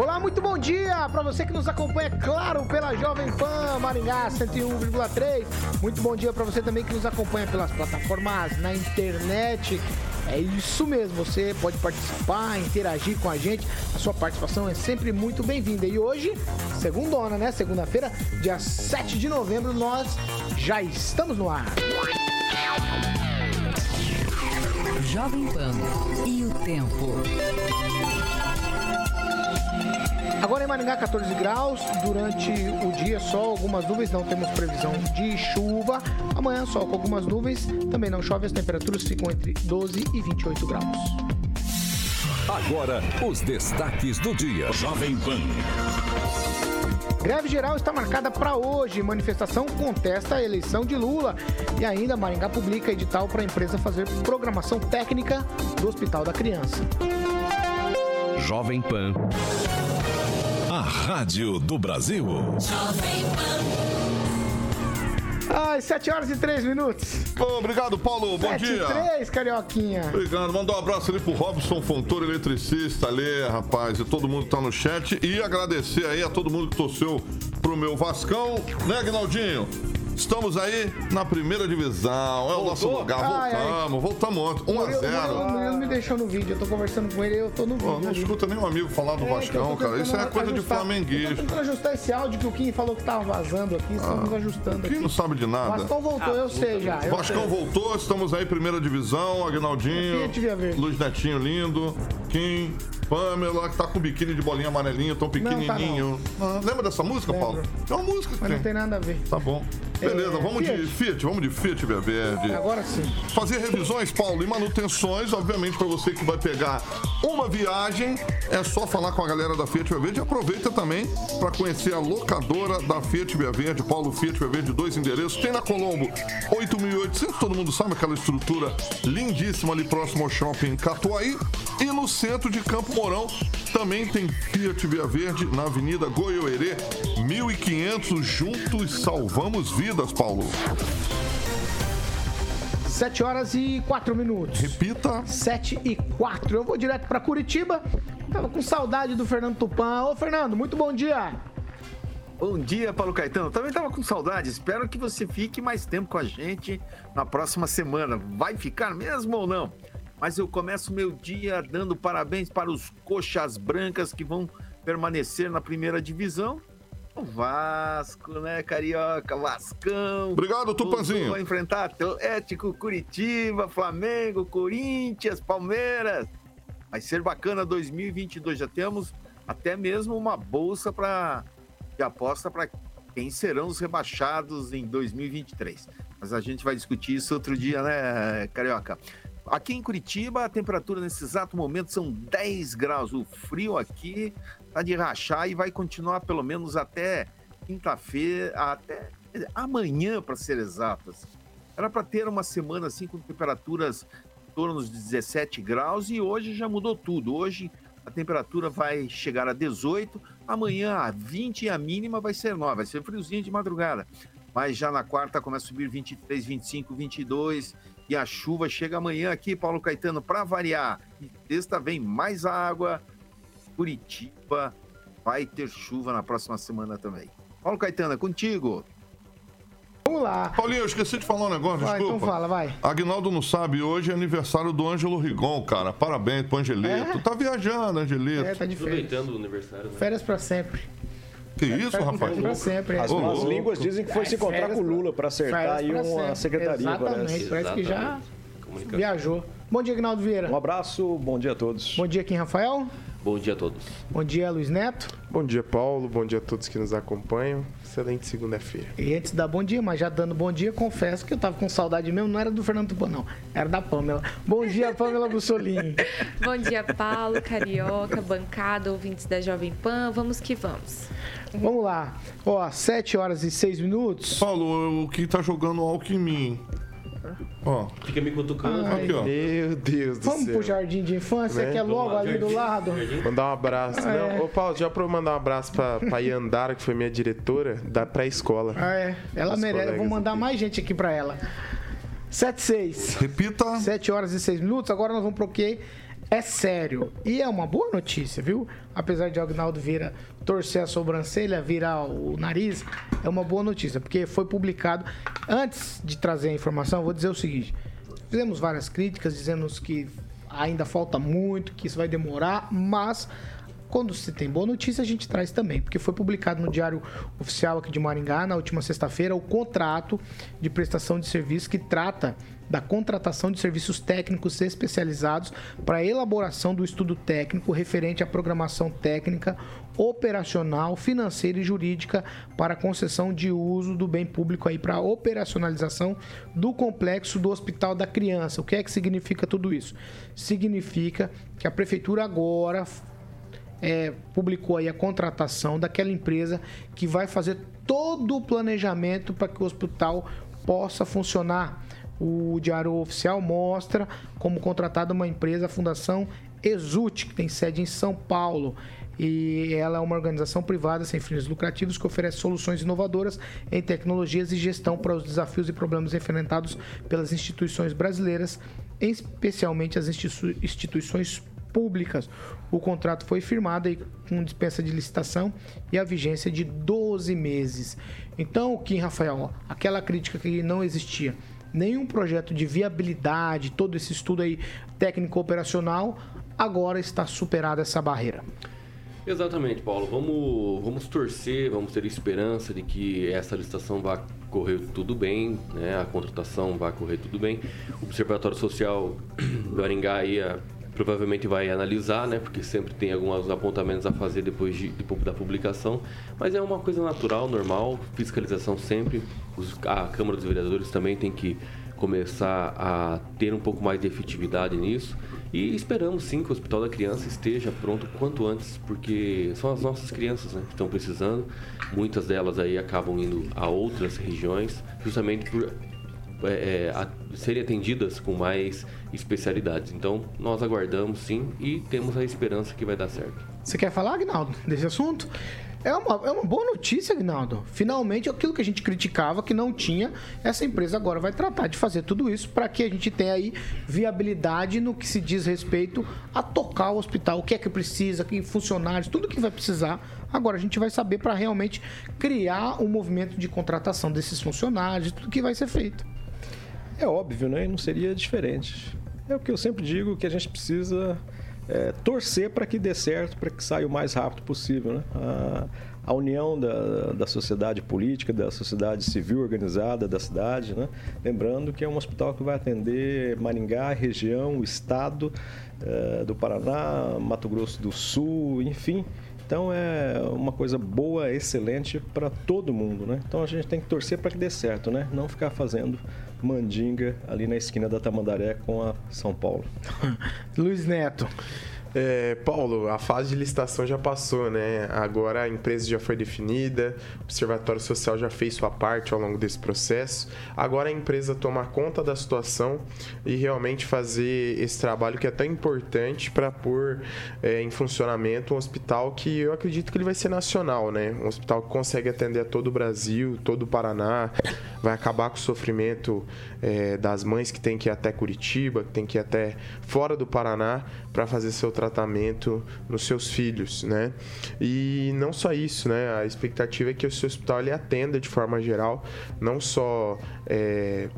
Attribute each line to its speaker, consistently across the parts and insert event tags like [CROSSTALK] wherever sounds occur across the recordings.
Speaker 1: Olá, muito bom dia para você que nos acompanha, claro, pela Jovem Pan Maringá 101,3. Muito bom dia para você também que nos acompanha pelas plataformas na internet. É isso mesmo, você pode participar, interagir com a gente. A sua participação é sempre muito bem-vinda. E hoje, segundona, né? Segunda-feira, dia 7 de novembro, nós já estamos no ar.
Speaker 2: Jovem Pan e o tempo.
Speaker 1: Agora em Maringá, 14 graus. Durante o dia, sol, algumas nuvens. Não temos previsão de chuva. Amanhã, sol com algumas nuvens. Também não chove. As temperaturas ficam entre 12 e 28 graus.
Speaker 3: Agora, os destaques do dia. Jovem Pan.
Speaker 1: Greve geral está marcada para hoje. Manifestação contesta a eleição de Lula. E ainda, Maringá publica edital para a empresa fazer programação técnica do Hospital da Criança.
Speaker 3: Jovem Pan. A Rádio do Brasil.
Speaker 1: Ai, 7 horas e 3 minutos.
Speaker 4: Obrigado, Paulo. Bom 7 dia.
Speaker 1: 3, Carioquinha.
Speaker 4: Obrigado. Mandar um abraço ali pro Robson Fontoura, eletricista ali, rapaz. E todo mundo que tá no chat. E agradecer aí a todo mundo que torceu pro meu Vascão, né, Agnaldinho? Estamos aí na primeira divisão. É o nosso lugar. Ai, voltamos, ai. voltamos ontem. 1 a 0
Speaker 1: O Murilo me deixou no vídeo. Eu tô conversando com ele eu tô no vídeo.
Speaker 4: Oh, não ali. escuta nenhum amigo falar do é, Vascão, cara. Isso é coisa ajustar, de flamenguista.
Speaker 1: Tô ajustar esse áudio que o Kim falou que tava vazando aqui. Estamos ah, ajustando aqui.
Speaker 4: Quem não sabe de nada.
Speaker 1: Vascão voltou, ah, eu sei já.
Speaker 4: Eu Vascão sei. voltou, estamos aí primeira divisão. Agnaldinho. Luiz Netinho lindo. Kim. Pamela, que tá com biquíni de bolinha amarelinha, tão pequenininho. Não, tá não. Lembra dessa música, Lembro. Paulo? É uma música que
Speaker 1: Mas
Speaker 4: tem.
Speaker 1: não tem nada a ver.
Speaker 4: Tá bom. Beleza, é, vamos Fiat. de Fiat, vamos de Fiat Via Verde.
Speaker 1: Agora sim.
Speaker 4: Fazer revisões, Paulo, e manutenções, obviamente, para você que vai pegar uma viagem, é só falar com a galera da Fiat Via Verde. Aproveita também para conhecer a locadora da Fiat Via Verde, Paulo Fiat Via Verde, dois endereços. Tem na Colombo 8.800, todo mundo sabe aquela estrutura lindíssima ali próximo ao shopping Catuaí. E no centro de Campo Mourão também tem Fiat Via Verde na Avenida Goiôerê, 1500. Juntos salvamos vidas, Paulo.
Speaker 1: 7 horas e 4 minutos.
Speaker 4: Repita.
Speaker 1: 7 e 4. Eu vou direto para Curitiba. Tava com saudade do Fernando Tupan. Ô, Fernando, muito bom dia.
Speaker 5: Bom dia, Paulo Caetano. Também tava com saudade. Espero que você fique mais tempo com a gente na próxima semana. Vai ficar mesmo ou não? Mas eu começo meu dia dando parabéns para os coxas brancas que vão permanecer na primeira divisão. O Vasco, né, Carioca, Vascão.
Speaker 4: Obrigado, Tupanzinho.
Speaker 5: Vai enfrentar Atlético, Curitiba, Flamengo, Corinthians, Palmeiras. Vai ser bacana 2022. Já temos até mesmo uma bolsa para de aposta para quem serão os rebaixados em 2023. Mas a gente vai discutir isso outro dia, né, Carioca? Aqui em Curitiba, a temperatura nesse exato momento são 10 graus. O frio aqui tá de rachar e vai continuar pelo menos até quinta-feira, até amanhã, para ser exatas. Era para ter uma semana assim com temperaturas em torno dos 17 graus e hoje já mudou tudo. Hoje a temperatura vai chegar a 18, amanhã a 20 e a mínima vai ser 9, vai ser friozinho de madrugada. Mas já na quarta começa a subir 23, 25, 22 e a chuva chega amanhã aqui, Paulo Caetano, para variar. E sexta vem mais água. Curitiba vai ter chuva na próxima semana também. Paulo Caetano, é contigo.
Speaker 1: Vamos lá.
Speaker 4: Paulinho, eu esqueci de falar um negócio,
Speaker 1: vai,
Speaker 4: desculpa.
Speaker 1: Então fala, vai.
Speaker 4: Agnaldo não sabe, hoje é aniversário do Ângelo Rigon, cara. Parabéns pro Angelito. É? Tá viajando, Angelito.
Speaker 1: É, tá de férias.
Speaker 6: Aproveitando o aniversário, né?
Speaker 1: Férias pra sempre.
Speaker 4: Que isso, rapaz?
Speaker 1: Pra sempre.
Speaker 6: As más línguas dizem que foi se encontrar com o Lula para acertar aí uma secretaria.
Speaker 1: Exatamente, parece, parece que já viajou. Bom dia, Agnaldo Vieira.
Speaker 6: Um abraço, bom dia a todos.
Speaker 1: Bom dia, Kim Rafael.
Speaker 7: Bom dia a todos.
Speaker 1: Bom dia, Luiz Neto.
Speaker 8: Bom dia, Paulo. Bom dia a todos que nos acompanham. Excelente segunda-feira.
Speaker 1: E antes da bom dia, mas já dando bom dia, confesso que eu tava com saudade mesmo, não era do Fernando Tupan, não. Era da Pamela. Bom dia, [LAUGHS] Pamela Bussolini.
Speaker 9: Bom dia, Paulo, Carioca, bancada, ouvintes da Jovem Pan. Vamos que vamos.
Speaker 1: Vamos lá. Ó, 7 horas e 6 minutos.
Speaker 4: Paulo, o que tá jogando álcool em mim? Ó,
Speaker 7: Fica me cutucando.
Speaker 1: Ai.
Speaker 4: aqui, ó.
Speaker 8: Meu Deus do
Speaker 1: Vamos
Speaker 8: céu.
Speaker 1: pro jardim de infância,
Speaker 8: Né?
Speaker 1: que é logo ali do lado.
Speaker 8: Mandar um abraço.
Speaker 1: É.
Speaker 8: Não, ô Paulo, já pra eu mandar um abraço pra, pra Yandara, que foi minha diretora da pré-escola.
Speaker 1: Ah, é. Ela
Speaker 8: Os
Speaker 1: merece. Eu vou mandar
Speaker 8: aqui.
Speaker 1: mais gente aqui pra ela. 7 6.
Speaker 4: Repita.
Speaker 1: 7 horas e 6 minutos. Agora nós vamos pro que é sério. E é uma boa notícia, viu? Apesar de Agnaldo Vieira torcer a sobrancelha, virar o nariz, é uma boa notícia, porque foi publicado. Antes de trazer a informação, vou dizer o seguinte: fizemos várias críticas, dizendo que ainda falta muito, que isso vai demorar, mas. Quando se tem boa notícia, a gente traz também, porque foi publicado no Diário Oficial aqui de Maringá, na última sexta-feira, o contrato de prestação de serviço que trata da contratação de serviços técnicos especializados para elaboração do estudo técnico referente à programação técnica, operacional, financeira e jurídica para concessão de uso do bem público aí para operacionalização do complexo do Hospital da Criança. O que é que significa tudo isso? Significa que a prefeitura agora é, publicou aí a contratação daquela empresa que vai fazer todo o planejamento para que o hospital possa funcionar. O Diário Oficial mostra como contratada uma empresa, a Fundação Exult, que tem sede em São Paulo. E ela é uma organização privada sem fins lucrativos que oferece soluções inovadoras em tecnologias e gestão para os desafios e problemas enfrentados pelas instituições brasileiras, especialmente as institui- instituições públicas. O contrato foi firmado aí com dispensa de licitação e a vigência de 12 meses. Então, Kim Rafael, aquela crítica que não existia nenhum projeto de viabilidade, todo esse estudo aí técnico operacional, agora está superada essa barreira.
Speaker 7: Exatamente, Paulo. Vamos, vamos torcer, vamos ter esperança de que essa licitação vá correr tudo bem, né? A contratação vai correr tudo bem. O Observatório Social [CLEARS THROAT] do Aringá aí, ah, provavelmente vai analisar, né? Porque sempre tem alguns apontamentos a fazer depois de, de- da publicação. Mas é uma coisa natural, normal, fiscalização sempre. Os- a Câmara dos Vereadores também tem que começar a ter um pouco mais de efetividade nisso. E esperamos sim que o Hospital da Criança esteja pronto quanto antes, porque são as nossas crianças né, que estão precisando. Muitas delas aí acabam indo a outras regiões, justamente por é, é, a- serem atendidas com mais especialidades. Então, nós aguardamos sim e temos a esperança que vai dar certo.
Speaker 1: Você quer falar, Agnaldo, desse assunto? É uma, é uma boa notícia, Agnaldo. Finalmente, aquilo que a gente criticava que não tinha, essa empresa agora vai tratar de fazer tudo isso para que a gente tenha aí viabilidade no que se diz respeito a tocar o hospital, o que é que precisa, que funcionários, tudo que vai precisar. Agora a gente vai saber para realmente criar um movimento de contratação desses funcionários, tudo que vai ser feito.
Speaker 6: É óbvio, né? Não seria diferente. É o que eu sempre digo que a gente precisa é, torcer para que dê certo, para que saia o mais rápido possível, né? A, a união da, da sociedade política, da sociedade civil organizada da cidade, né? Lembrando que é um hospital que vai atender Maringá, região, estado eh, do Paraná, Mato Grosso do Sul, enfim. Então é uma coisa boa, excelente para todo mundo, né? Então a gente tem que torcer para que dê certo, né? Não ficar fazendo mandinga ali na esquina da Tamandaré com a São Paulo. [LAUGHS]
Speaker 1: Luiz Neto.
Speaker 8: É, Paulo, a fase de licitação já passou, né? Agora a empresa já foi definida, o Observatório Social já fez sua parte ao longo desse processo. Agora a empresa tomar conta da situação e realmente fazer esse trabalho que é tão importante para pôr é, em funcionamento um hospital que eu acredito que ele vai ser nacional, né? Um hospital que consegue atender a todo o Brasil, todo o Paraná, vai acabar com o sofrimento é, das mães que tem que ir até Curitiba, que tem que ir até fora do Paraná para fazer seu tratamento nos seus filhos, né? E não só isso, né? A expectativa é que o seu hospital ele atenda de forma geral, não só é,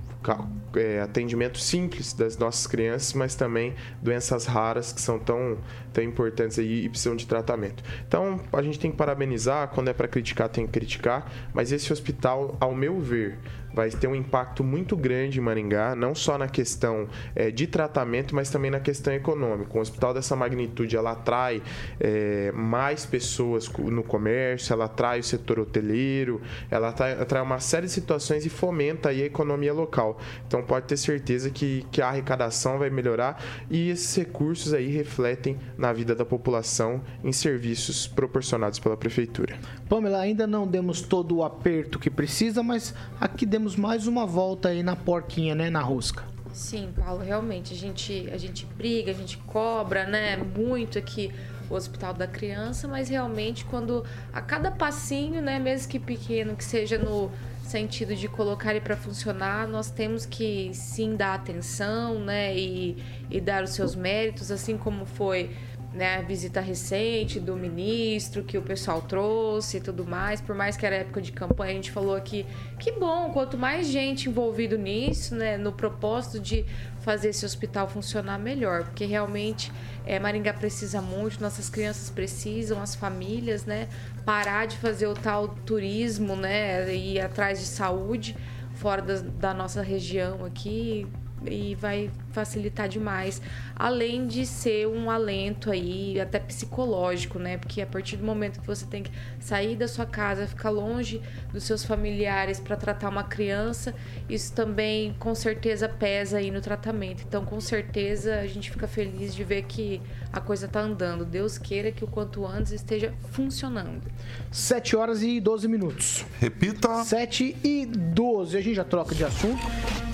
Speaker 8: é, atendimento simples das nossas crianças, mas também doenças raras que são tão, tão importantes aí e precisam de tratamento. Então, a gente tem que parabenizar, quando é para criticar, tem que criticar, mas esse hospital, ao meu ver, vai ter um impacto muito grande em Maringá, não só na questão é, de tratamento, mas também na questão econômica. Um hospital dessa magnitude, ela atrai é, mais pessoas no comércio, ela atrai o setor hoteleiro, ela atrai, atrai uma série de situações e fomenta a economia local. Então pode ter certeza que, que a arrecadação vai melhorar e esses recursos aí refletem na vida da população em serviços proporcionados pela prefeitura.
Speaker 1: Pamela, ainda não demos todo o aperto que precisa, mas aqui demos mais uma volta aí na porquinha, né, na rosca.
Speaker 9: Sim, Paulo, realmente a gente a gente briga, a gente cobra, né, muito aqui o Hospital da Criança, mas realmente quando a cada passinho, né, mesmo que pequeno, que seja no sentido de colocar ele para funcionar, nós temos que sim dar atenção, né, e, e dar os seus méritos, assim como foi né, a visita recente do ministro que o pessoal trouxe e tudo mais, por mais que era época de campanha, a gente falou aqui que bom, quanto mais gente envolvido nisso, né, no propósito de fazer esse hospital funcionar melhor, porque realmente é, Maringá precisa muito, nossas crianças precisam, as famílias, né, parar de fazer o tal turismo, né, ir atrás de saúde fora da, da nossa região aqui, e vai facilitar demais, além de ser um alento aí até psicológico, né? Porque a partir do momento que você tem que sair da sua casa, ficar longe dos seus familiares para tratar uma criança, isso também com certeza pesa aí no tratamento. Então, com certeza a gente fica feliz de ver que a coisa tá andando. Deus queira que o quanto antes esteja funcionando.
Speaker 1: 7 horas e 12 minutos.
Speaker 4: Repita.
Speaker 1: 7 e 12. A gente já troca de assunto.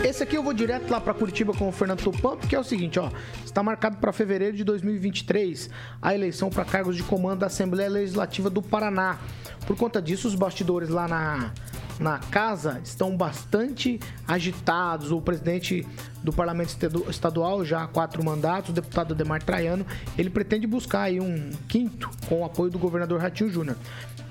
Speaker 1: Esse aqui eu vou direto lá para Curitiba com o Fernando Tupan, porque é o seguinte, ó, está marcado para fevereiro de 2023 a eleição para cargos de comando da Assembleia Legislativa do Paraná. Por conta disso, os bastidores lá na na casa estão bastante agitados. O presidente do Parlamento Estadual, já há quatro mandatos, o deputado Ademar Traiano, ele pretende buscar aí um quinto com o apoio do governador Ratinho Júnior.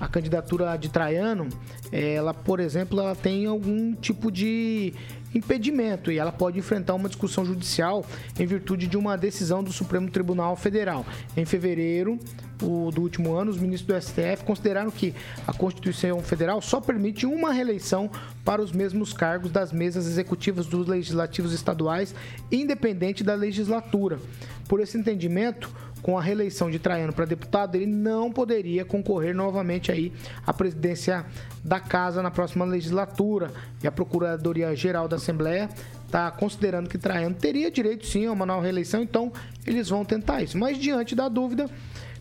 Speaker 1: A candidatura de Traiano, ela, por exemplo, ela tem algum tipo de impedimento e ela pode enfrentar uma discussão judicial em virtude de uma decisão do Supremo Tribunal Federal. Em fevereiro o, do último ano, os ministros do STF consideraram que a Constituição Federal só permite uma reeleição para os mesmos cargos das mesas executivas dos legislativos estaduais, independente da legislatura. Por esse entendimento, com a reeleição de Traiano para deputado, ele não poderia concorrer novamente aí à presidência da casa na próxima legislatura. E a Procuradoria-Geral da Assembleia está considerando que Traiano teria direito sim a uma nova reeleição, então eles vão tentar isso. Mas diante da dúvida,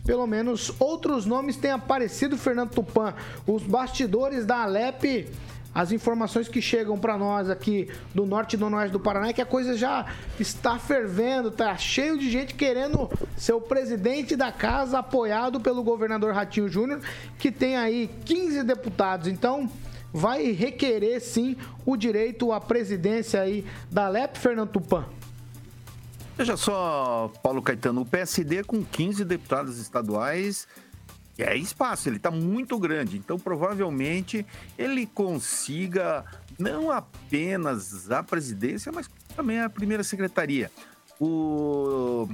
Speaker 1: pelo menos outros nomes têm aparecido, Fernando Tupan. Os bastidores da Alep as informações que chegam para nós aqui do norte e do oeste do Paraná é que a coisa já está fervendo, tá cheio de gente querendo ser o presidente da casa, apoiado pelo governador Ratinho Júnior, que tem aí 15 deputados. Então, vai requerer sim o direito à presidência aí da LEP, Fernando Tupan.
Speaker 5: Veja só, Paulo Caetano, o PSD com 15 deputados estaduais é espaço, ele está muito grande. Então, provavelmente, ele consiga não apenas a presidência, mas também a primeira secretaria. O,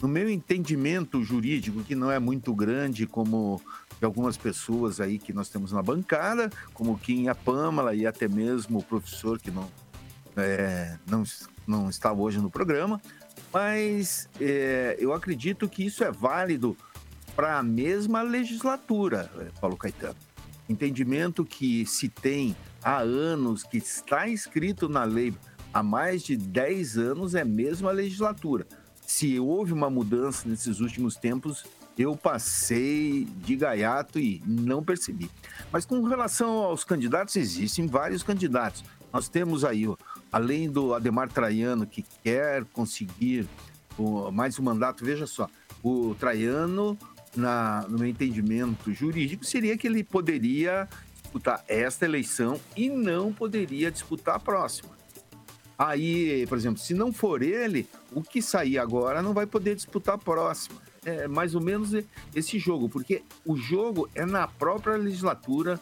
Speaker 5: no meu entendimento jurídico, que não é muito grande como de algumas pessoas aí que nós temos na bancada, como Kim a Pâmela e até mesmo o professor que não, é, não, não está hoje no programa, mas é, eu acredito que isso é válido para a mesma legislatura, eh, Paulo Caetano. Entendimento que se tem há anos, que está inscrito na lei há mais de 10 anos, é a mesma legislatura. Se houve uma mudança nesses últimos tempos, eu passei de gaiato e não percebi. Mas com relação aos candidatos, existem vários candidatos. Nós temos aí, além do Ademar Traiano, que quer conseguir mais um mandato, veja só, o Traiano na, no meu entendimento jurídico, seria que ele poderia disputar esta eleição e não poderia disputar a próxima. Aí, por exemplo, se não for ele, o que sair agora não vai poder disputar a próxima. É mais ou menos esse jogo, porque o jogo é na própria legislatura,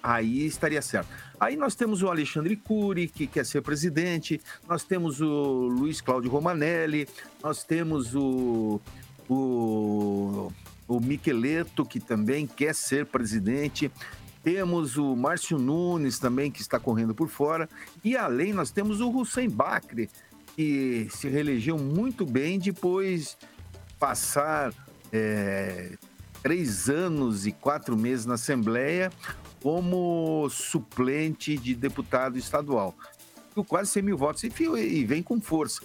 Speaker 5: aí estaria certo. Aí nós temos o Alexandre Cury, que quer ser presidente, nós temos o Luiz Cláudio Romanelli, nós temos o, o o Miqueleto, que também quer ser presidente. Temos o Márcio Nunes também, que está correndo por fora. E além, nós temos o Hussein Bakri, que se reelegeu muito bem depois passar é, três anos e quatro meses na Assembleia como suplente de deputado estadual. Com quase 100 mil votos e vem com força.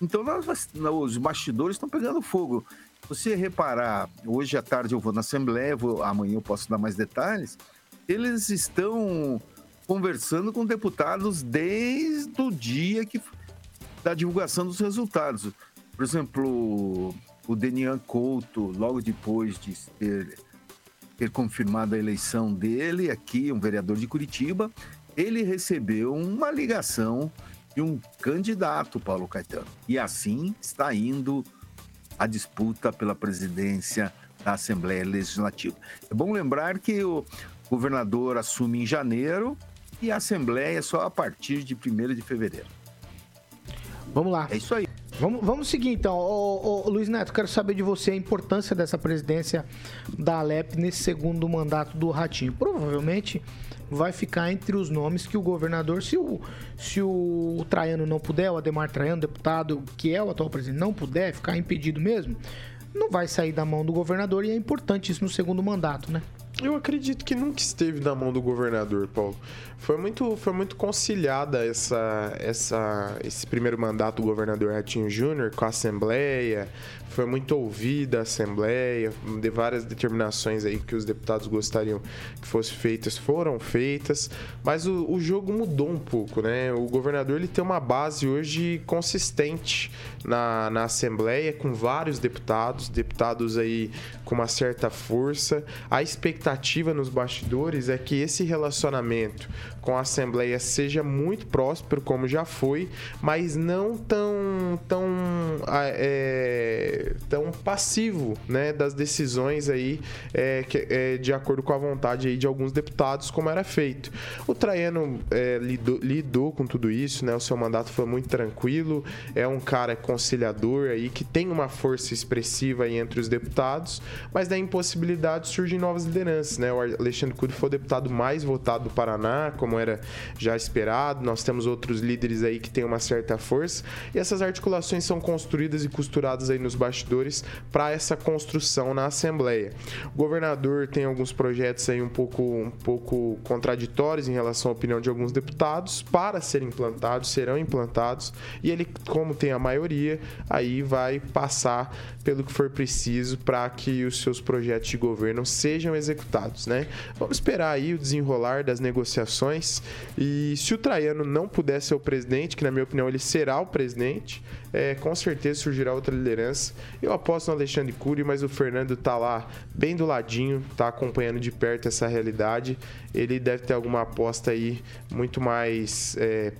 Speaker 5: Então, nós, os bastidores estão pegando fogo. Você reparar, hoje à tarde eu vou na Assembleia, vou, amanhã eu posso dar mais detalhes eles estão conversando com deputados desde o dia que da divulgação dos resultados. Por exemplo, o Denian Couto, logo depois de ter, ter confirmado a eleição dele, aqui, um vereador de Curitiba, ele recebeu uma ligação de um candidato, Paulo Caetano. E assim está indo a disputa pela presidência da Assembleia Legislativa. É bom lembrar que o, governador assume em janeiro e a Assembleia só a partir de 1 de fevereiro.
Speaker 1: Vamos lá.
Speaker 5: É isso aí.
Speaker 1: Vamos, vamos seguir então. Ô, ô, Luiz Neto, quero saber de você a importância dessa presidência da Alep nesse segundo mandato do Ratinho. Provavelmente vai ficar entre os nomes que o governador, se o, se o Traiano não puder, o Ademar Traiano, deputado, que é o atual presidente, não puder ficar impedido mesmo, não vai sair da mão do governador e é importante isso no segundo mandato, né?
Speaker 8: Eu acredito que nunca esteve na mão do governador, Paulo. Foi muito, foi muito conciliada essa, essa, esse primeiro mandato do governador Ratinho Júnior com a Assembleia, foi muito ouvida a Assembleia, de várias determinações aí que os deputados gostariam que fossem feitas foram feitas, mas o, o jogo mudou um pouco, né? O governador ele tem uma base hoje consistente na, na Assembleia, com vários deputados, deputados aí com uma certa força. A expectativa nos bastidores é que esse relacionamento com a Assembleia seja muito próspero, como já foi, mas não tão, tão, é, tão passivo né, das decisões aí é, que, é, de acordo com a vontade aí de alguns deputados, como era feito. O Traiano é, lidou, lidou, com tudo isso, né, o seu mandato foi muito tranquilo, é um cara conciliador aí que tem uma força expressiva aí entre os deputados, mas da impossibilidade surgem novas lideranças. Né? O Alexandre Cury foi o deputado mais votado do Paraná, como era já esperado. Nós temos outros líderes aí que têm uma certa força e essas articulações são construídas e costuradas aí nos bastidores para essa construção na Assembleia. O governador tem alguns projetos aí um pouco, um pouco contraditórios em relação à opinião de alguns deputados para serem implantados, serão implantados e ele, como tem a maioria, aí vai passar pelo que for preciso para que os seus projetos de governo sejam executados, né? Vamos esperar aí o desenrolar das negociações e se o Traiano não puder ser o presidente, que na minha opinião ele será o presidente, é, com certeza surgirá outra liderança. Eu aposto no Alexandre Cury, mas o Fernando está lá bem do ladinho, está acompanhando de perto essa realidade. Ele deve ter alguma aposta aí muito mais é,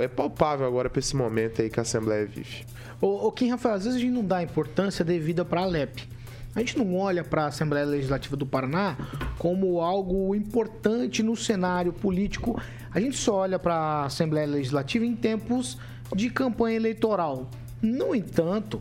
Speaker 8: é palpável agora para esse momento aí que a Assembleia vive.
Speaker 1: O, o Kim Rafael, às vezes a gente não dá importância devida para a Alep. A gente não olha para a Assembleia Legislativa do Paraná como algo importante no cenário político. A gente só olha para a Assembleia Legislativa em tempos de campanha eleitoral. No entanto,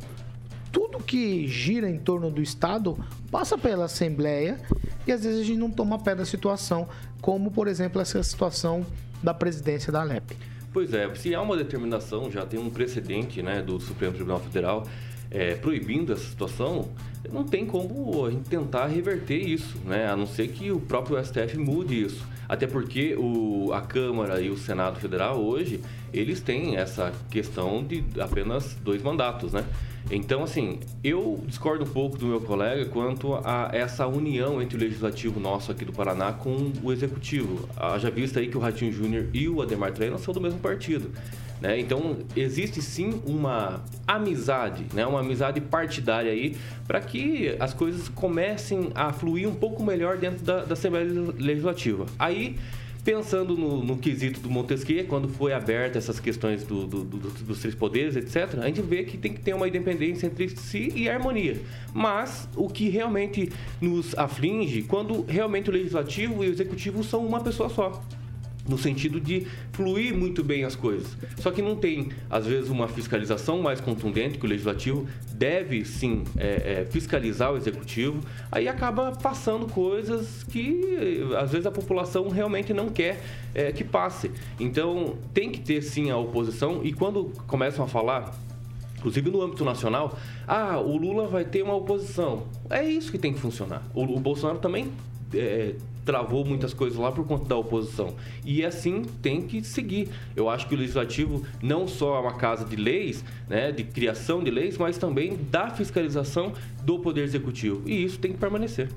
Speaker 1: tudo que gira em torno do Estado passa pela Assembleia e às vezes a gente não toma pé da situação, como por exemplo essa situação da presidência da Alep.
Speaker 7: Pois é, se há uma determinação, já tem um precedente né, do Supremo Tribunal Federal é, proibindo essa situação, não tem como a gente tentar reverter isso, né? A não ser que o próprio STF mude isso. Até porque o, a Câmara e o Senado Federal hoje, eles têm essa questão de apenas dois mandatos, né? Então, assim, eu discordo um pouco do meu colega quanto a essa união entre o legislativo nosso aqui do Paraná com o executivo. Já visto aí que o Ratinho Júnior e o Ademar Treino são do mesmo partido. Né? Então, existe sim uma amizade, né? uma amizade partidária aí, para que as coisas comecem a fluir um pouco melhor dentro da, da Assembleia Legislativa. Aí, pensando no, no, quesito do Montesquieu, quando foi aberta essas questões do, do, do, dos três poderes, etc., a gente vê que tem que ter uma independência entre si e harmonia. Mas o que realmente nos aflige, quando realmente o legislativo e o executivo são uma pessoa só no sentido de fluir muito bem as coisas. Só que não tem, às vezes, uma fiscalização mais contundente que o legislativo deve sim é, é, fiscalizar o executivo, aí acaba passando coisas que às vezes a população realmente não quer é, que passe. Então tem que ter sim a oposição e quando começam a falar inclusive no âmbito nacional, ah, o Lula vai ter uma oposição. É isso que tem que funcionar. O, o Bolsonaro também é, travou muitas coisas lá por conta da oposição. E assim tem que seguir. Eu acho que o legislativo não só é uma casa de leis, né, de criação de leis, mas também da fiscalização do poder executivo. E isso tem que permanecer.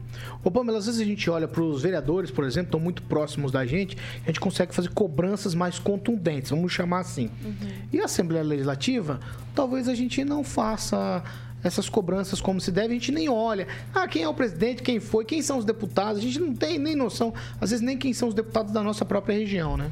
Speaker 1: Ô Pamela, às vezes a gente olha para os vereadores, por exemplo, estão muito próximos da gente, a gente consegue fazer cobranças mais contundentes, vamos chamar assim. Uhum. E a Assembleia Legislativa, talvez a gente não faça essas cobranças como se deve, a gente nem olha. Ah, quem é o presidente, quem foi, quem são os deputados, a gente não tem nem noção, às vezes nem quem são os deputados da nossa própria região, né?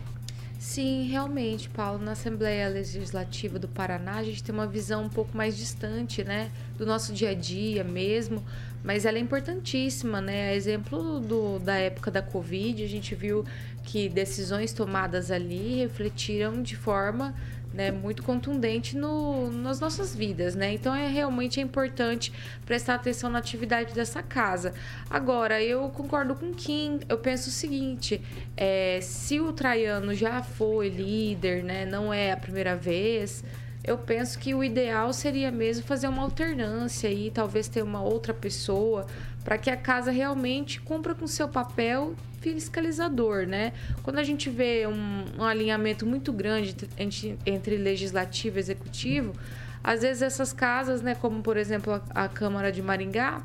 Speaker 9: Sim, realmente, Paulo, na Assembleia Legislativa do Paraná, a gente tem uma visão um pouco mais distante, né, do nosso dia a dia mesmo, mas ela é importantíssima, né? Exemplo do, da época da Covid, a gente viu que decisões tomadas ali refletiram de forma né, muito contundente no, nas nossas vidas, né? Então é realmente é importante prestar atenção na atividade dessa casa. Agora, eu concordo com Kim, eu penso o seguinte: é, se o Traiano já foi líder, né, não é a primeira vez eu penso que o ideal seria mesmo fazer uma alternância e talvez ter uma outra pessoa para que a casa realmente cumpra com seu papel fiscalizador, né? Quando a gente vê um, um alinhamento muito grande entre, entre legislativo e executivo, às vezes essas casas, né, como por exemplo a, a Câmara de Maringá,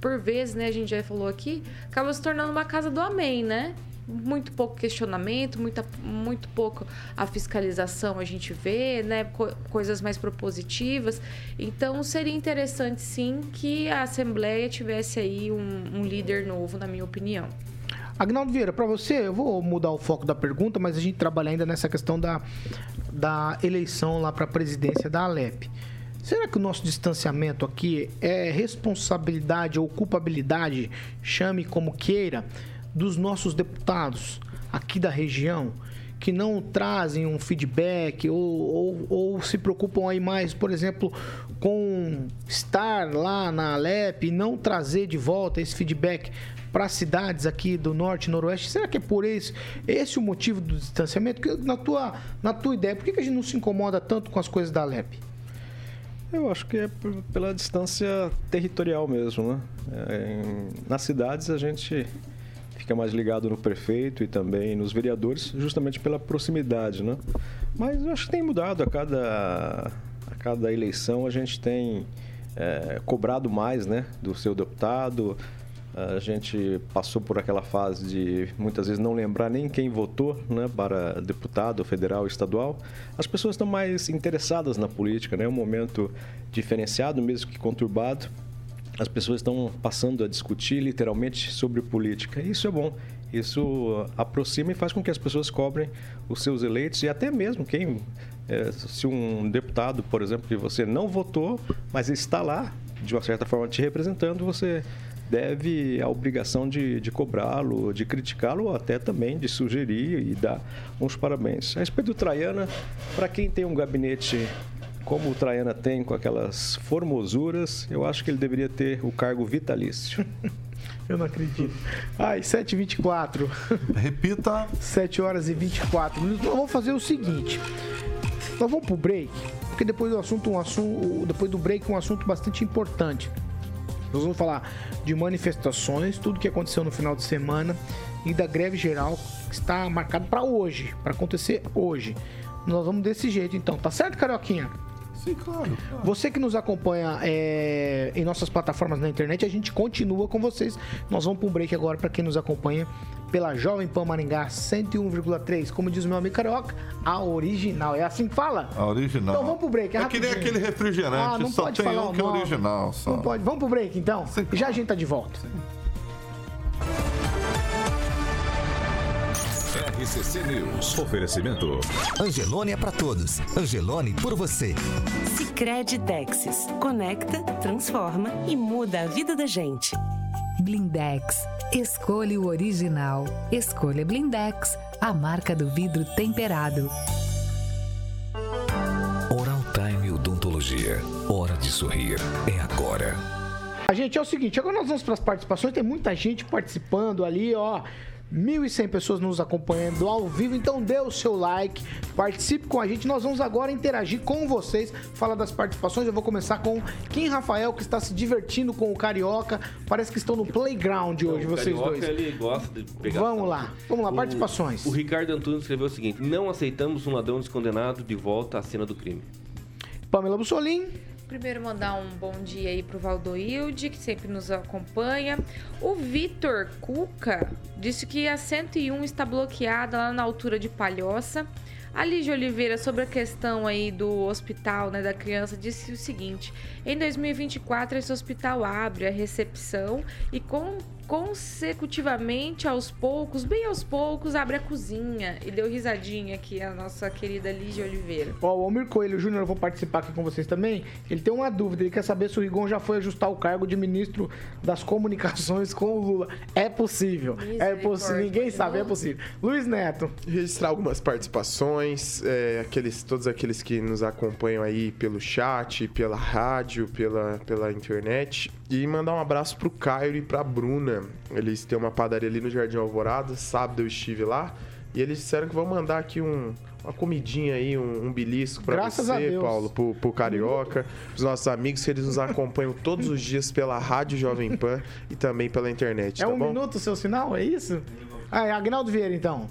Speaker 9: por vezes, né, a gente já falou aqui, acaba se tornando uma casa do amém, né? Muito pouco questionamento, muita, muito pouco a fiscalização a gente vê, né? Co coisas mais propositivas. Então seria interessante sim que a Assembleia tivesse aí um, um líder novo, na minha opinião.
Speaker 1: Agnaldo Vieira, para você, eu vou mudar o foco da pergunta, mas a gente trabalha ainda nessa questão da, da eleição lá para a presidência da Alep. Será que o nosso distanciamento aqui é responsabilidade ou culpabilidade, chame como queira, dos nossos deputados aqui da região que não trazem um feedback ou, ou, ou, se preocupam aí mais, por exemplo, com estar lá na Alep e não trazer de volta esse feedback para cidades aqui do norte e noroeste? Será que é por esse, esse o motivo do distanciamento? Que, na, tua, na tua ideia, por que a gente não se incomoda tanto com as coisas da Alep?
Speaker 6: Eu acho que é pela distância territorial mesmo, né? É, em, nas cidades a gente fica mais ligado no prefeito e também nos vereadores, justamente pela proximidade, né? Mas eu acho que tem mudado a cada, a cada eleição, a gente tem é, cobrado mais, né, do seu deputado. A gente passou por aquela fase de muitas vezes não lembrar nem quem votou né, para deputado federal estadual. As pessoas estão mais interessadas na política, né? É um momento diferenciado, mesmo que conturbado as pessoas estão passando a discutir literalmente sobre política. Isso é bom. Isso aproxima e faz com que as pessoas cobrem os seus eleitos e até mesmo quem, é, se um deputado, por exemplo, que você não votou, mas está lá, de uma certa forma, te representando, você deve a obrigação de, de cobrá-lo, de criticá-lo, ou até também de sugerir e dar uns parabéns. A respeito do Traiana, para quem tem um gabinete como o Traiana tem com aquelas formosuras, eu acho que ele deveria ter o cargo vitalício. [LAUGHS]
Speaker 1: Eu não acredito. Ai, 7h24.
Speaker 4: Repita.
Speaker 1: 7 horas e 24 minutos. Nós vamos fazer o seguinte. Nós vamos pro break, porque depois do assunto, um assunto, depois do break, um assunto bastante importante. Nós vamos falar de manifestações, tudo que aconteceu no final de semana e da greve geral que está marcado para hoje, para acontecer hoje. Nós vamos desse jeito então, tá certo, Carioquinha?
Speaker 4: Sim, claro,
Speaker 1: claro. Você que nos acompanha é, em nossas plataformas na internet, a gente continua com vocês. Nós vamos para um break agora para quem nos acompanha pela Jovem Pan Maringá 101,3. Como diz o meu amigo Carioca, a original. É assim que fala?
Speaker 4: A original.
Speaker 1: Então vamos pro break.
Speaker 4: É, é que nem aquele refrigerante. Ah, não só pode tem falar um que é original. Só.
Speaker 1: Não pode. Vamos pro break então? Sim, claro. Já a gente tá de volta. Sim.
Speaker 3: RCC News. Oferecimento.
Speaker 10: Angelone é para todos. Angelone por você.
Speaker 11: Sicredi Texas. Conecta, transforma e muda a vida da gente.
Speaker 2: Blindex. Escolha o original. Escolha Blindex, a marca do vidro temperado.
Speaker 3: Oral Time Odontologia. Hora de sorrir é agora.
Speaker 1: A gente é o seguinte, agora nós vamos para as participações, tem muita gente participando ali, ó. 1.100 pessoas nos acompanhando ao vivo, então dê o seu like, participe com a gente. Nós vamos agora interagir com vocês, falar das participações. Eu vou começar com Kim Rafael, que está se divertindo com o Carioca. Parece que estão no playground hoje,
Speaker 7: o
Speaker 1: vocês
Speaker 7: Carioca,
Speaker 1: dois.
Speaker 7: ele gosta de pegar
Speaker 1: Vamos lá, vamos lá,
Speaker 7: O-
Speaker 1: participações.
Speaker 7: O Ricardo Antunes escreveu o seguinte: Não aceitamos um ladrão descondenado de volta à cena do crime.
Speaker 1: Pamela Bussolim.
Speaker 9: Primeiro mandar um bom dia aí pro Valdoilde, que sempre nos acompanha. O Vitor Cuca disse que a 101 está bloqueada lá na altura de Palhoça. A Lígia Oliveira, sobre a questão aí do hospital, né, da criança, disse o seguinte: em 2024 esse hospital abre a recepção e com consecutivamente, aos poucos, bem aos poucos, abre a cozinha. E deu risadinha aqui a nossa querida Lígia Oliveira.
Speaker 1: Ó, o Almir Coelho Júnior, eu vou participar aqui com vocês também. Ele tem uma dúvida, ele quer saber se o Rigon já foi ajustar o cargo de ministro das comunicações com o Lula. É possível. É possível. Ninguém sabe, é possível. Luiz Neto.
Speaker 8: Registrar algumas participações, é, aqueles, todos aqueles que nos acompanham aí pelo chat, pela rádio, pela, pela internet. E mandar um abraço pro Caio e pra Bruna. Eles têm uma padaria ali no Jardim Alvorada. Sábado eu estive lá. E eles disseram que vão mandar aqui um, uma comidinha aí, um, um belisco pra
Speaker 1: Graças
Speaker 8: você. Paulo, pro, pro Carioca, pros nossos amigos, que eles nos acompanham todos os dias pela Rádio Jovem Pan e também pela internet,
Speaker 1: É
Speaker 8: tá
Speaker 1: um
Speaker 8: bom?
Speaker 1: minuto o seu sinal, é isso? Ah, é Agnaldo Vieira, então.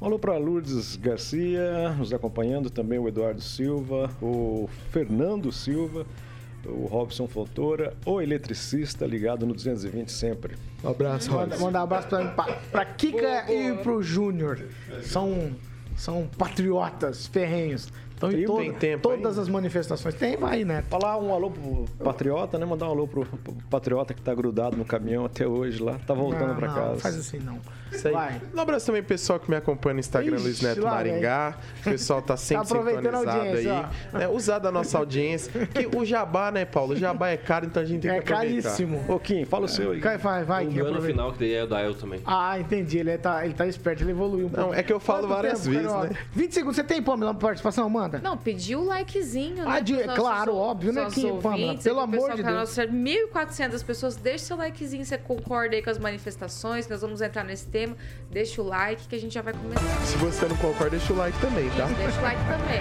Speaker 6: Um alô para Lourdes Garcia, nos acompanhando também o Eduardo Silva, o Fernando Silva, o Robson Fontoura, o eletricista ligado no 220 sempre.
Speaker 8: Um abraço,
Speaker 1: Manda, mandar um abraço pra, pra, pra Kika e pro Júnior. São, são patriotas ferrenhos. Estão em
Speaker 6: Tem-
Speaker 1: todo-
Speaker 6: tem tempo
Speaker 1: todas as manifestações. Tem, vai, né?
Speaker 6: Falar um alô pro Patriota, né? Mandar um alô pro, pro Patriota que tá grudado no caminhão até hoje lá. Tá voltando
Speaker 1: Não,
Speaker 6: pra
Speaker 1: não,
Speaker 6: casa.
Speaker 1: Não, faz assim não.
Speaker 8: Isso aí.
Speaker 1: Vai.
Speaker 8: Um abraço também pro pessoal que me acompanha no Instagram,
Speaker 1: Ixi,
Speaker 8: Luiz Neto
Speaker 1: lá
Speaker 8: Maringá. O pessoal tá [LAUGHS] sempre
Speaker 1: Tá
Speaker 8: sintonizado aí. Né? Usar da nossa audiência. Que o jabá, né, Paulo? O jabá é caro, então a gente tem
Speaker 1: É
Speaker 8: que aproveitar.
Speaker 1: caríssimo.
Speaker 6: Ô, Kim, fala o seu aí.
Speaker 1: Vai, vai, vai.
Speaker 7: o
Speaker 1: que
Speaker 7: meu no
Speaker 1: aproveita.
Speaker 7: final, que daí é o da El também.
Speaker 1: Ah, entendi. Ele tá, ele tá esperto, ele evoluiu um pouco.
Speaker 8: Não, é que eu falo
Speaker 1: Quanto
Speaker 8: várias
Speaker 1: tempo,
Speaker 8: vezes, né?
Speaker 1: 20 segundos. Você tem, Pamela, pra participação?
Speaker 9: Não, pediu o likezinho, né?
Speaker 1: Ah, de-
Speaker 9: nossos
Speaker 1: claro,
Speaker 9: ou-
Speaker 1: óbvio, né,
Speaker 9: nossos
Speaker 1: que, Pamela, pelo amor de
Speaker 9: tá
Speaker 1: Deus.
Speaker 9: nosso- 1.400 pessoas, deixa o seu likezinho, você concorda aí com as manifestações, que nós vamos entrar nesse tema. Deixa o like que a gente já vai começar.
Speaker 8: Se você não concorda, deixa o like também, tá?
Speaker 9: Isso, deixa o like também.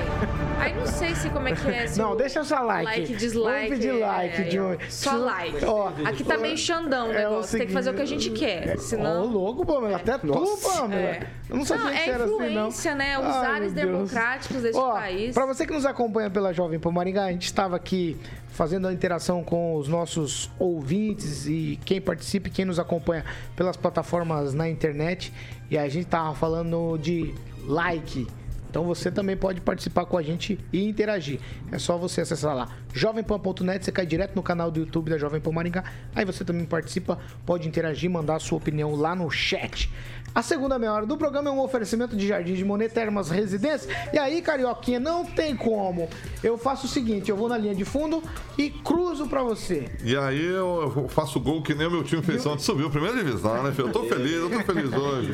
Speaker 9: Aí não sei se como é que é. se
Speaker 1: Não,
Speaker 9: o
Speaker 1: deixa o seu like.
Speaker 9: Like, dislike.
Speaker 1: Vamos pedir like
Speaker 9: é,
Speaker 1: de um.
Speaker 9: Só like.
Speaker 1: Ó,
Speaker 9: Aqui tá meio xandão o
Speaker 1: é o
Speaker 9: negócio. Tem que fazer o que a gente quer.
Speaker 1: Ô,
Speaker 9: Senão.
Speaker 1: louco, Pamela. Até tu. Pamela.
Speaker 9: É.
Speaker 1: Eu não sabia
Speaker 9: Não,
Speaker 1: que
Speaker 9: é
Speaker 1: era assim, não.
Speaker 9: influência, né? Os
Speaker 1: Ai,
Speaker 9: ares democráticos desse
Speaker 1: Ó,
Speaker 9: país.
Speaker 1: Pra você que nos acompanha pela Jovem Pan Maringá, a gente estava aqui fazendo a interação com os nossos ouvintes e quem participa e quem nos acompanha pelas plataformas na internet. E a gente tava falando de like. Então você também pode participar com a gente e interagir. É só você acessar lá jovempan.net, você cai direto no canal do YouTube da Jovem Pan Maringá. Aí você também participa, pode interagir, mandar a sua opinião lá no chat. A segunda meia hora do programa é um oferecimento de Jardim de Monet, Termas Residência. E aí, Carioquinha, não tem como. Eu faço o seguinte, eu vou na linha de fundo e cruzo pra você.
Speaker 4: E aí eu faço gol que nem o meu time fez ontem. Subiu, primeira divisão, né, filho? Eu tô feliz, eu tô feliz [LAUGHS] hoje.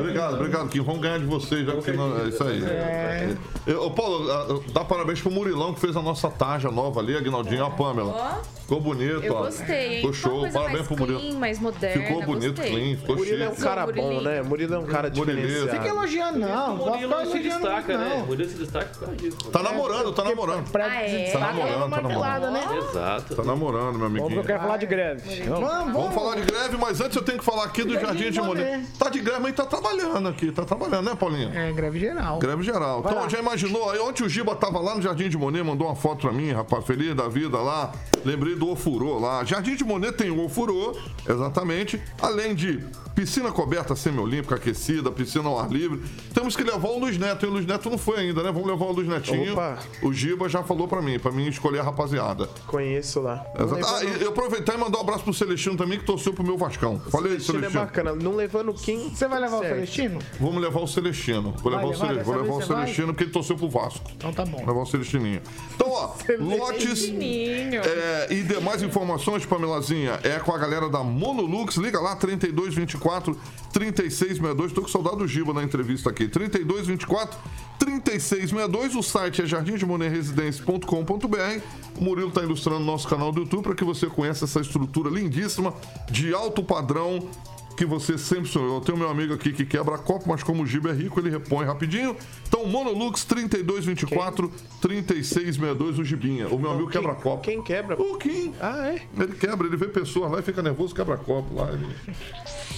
Speaker 4: Obrigado, obrigado, Kim. Vamos ganhar de vocês, já que não, é isso aí.
Speaker 1: É.
Speaker 4: Eu- Ô, Paulo, dá parabéns pro Murilão que fez a nossa tarja nova ali, Aguinaldinho, ó, a Pamela. Ficou bonito,
Speaker 9: eu
Speaker 4: ó.
Speaker 9: gostei, hein?
Speaker 4: Ficou show, parabéns pro Murilo.
Speaker 9: clean, mais moderna,
Speaker 4: Ficou bonito,
Speaker 9: gostei.
Speaker 4: clean, ficou
Speaker 8: Murilo é um
Speaker 4: chique.
Speaker 8: cara bom, né? Murilo é um cara
Speaker 4: Murilinho.
Speaker 8: diferenciado.
Speaker 1: Fica elogiando, não.
Speaker 7: Murilo se destaca, né?
Speaker 1: não.
Speaker 7: O Murilo se destaca por causa disso.
Speaker 4: Tá namorando, tá namorando.
Speaker 1: Pra
Speaker 9: Ah, é?
Speaker 4: Tá namorando,
Speaker 1: uma
Speaker 4: tá
Speaker 1: martelada, né?
Speaker 7: Exato.
Speaker 4: Tá namorando, meu
Speaker 6: Vamos que eu
Speaker 4: amiguinho.
Speaker 6: quero falar de greve. Vamos.
Speaker 1: Vamos,
Speaker 4: Vamos falar de greve, mas antes eu tenho que falar aqui do
Speaker 1: Jardim
Speaker 4: de
Speaker 1: Monet.
Speaker 4: Tá de greve, mas tá trabalhando aqui, tá trabalhando, né, Paulinho?
Speaker 1: É, greve geral.
Speaker 4: Greve geral. então, já imaginou? Aí ontem o Giba tava lá no Jardim de Monet, mandou uma foto pra mim, rapaz, feliz da vida lá. Lembrei do ofurô lá. Jardim de Monet tem o ofurô, exatamente. Além de piscina coberta semiolímpica, aquecida, piscina ao ar livre. Temos que levar o Luiz Neto. E o Luiz Neto não foi ainda, né? Vamos levar o Luiz Netinho.
Speaker 8: Opa.
Speaker 4: O Giba já falou pra mim, pra mim escolher a rapaziada.
Speaker 8: Conheço lá.
Speaker 4: Exato. Ah, e eu aproveitar e mandar um abraço pro Celestino também, que torceu pro meu Vascão. Falei,
Speaker 8: Celestino é
Speaker 4: Celestino.
Speaker 8: bacana. Não levando quem.
Speaker 1: Você vai levar o
Speaker 8: Certo.
Speaker 1: Celestino?
Speaker 4: Vamos levar o Celestino. Vou levar,
Speaker 1: Vai
Speaker 4: o,
Speaker 1: levar,
Speaker 4: Cele... Vou levar o
Speaker 1: vez você vai?
Speaker 4: Celestino porque ele torceu pro Vasco.
Speaker 1: Então tá bom.
Speaker 4: Vou levar o Celestininho. Então, ó, lotes é, e demais informações, Pamelazinha, é com a galera da Monolux. Liga lá, 3224 3662. Tô com saudade do Giba na entrevista aqui. 3224 3662. O site é jardimdemonerresidência.com.br. O Murilo está ilustrando nosso canal do YouTube para que você conheça essa estrutura lindíssima de alto padrão que você sempre sonhou. Eu tenho meu amigo aqui que quebra copo, mas como o Giba é rico, ele repõe rapidinho. Então, Monolux 3224 3662, o Gibinha. O meu amigo quebra copo.
Speaker 8: Quem quebra?
Speaker 4: O Kim.
Speaker 8: Ah, é?
Speaker 4: Ele quebra, ele vê pessoas lá e fica nervoso, quebra copo lá. Ele...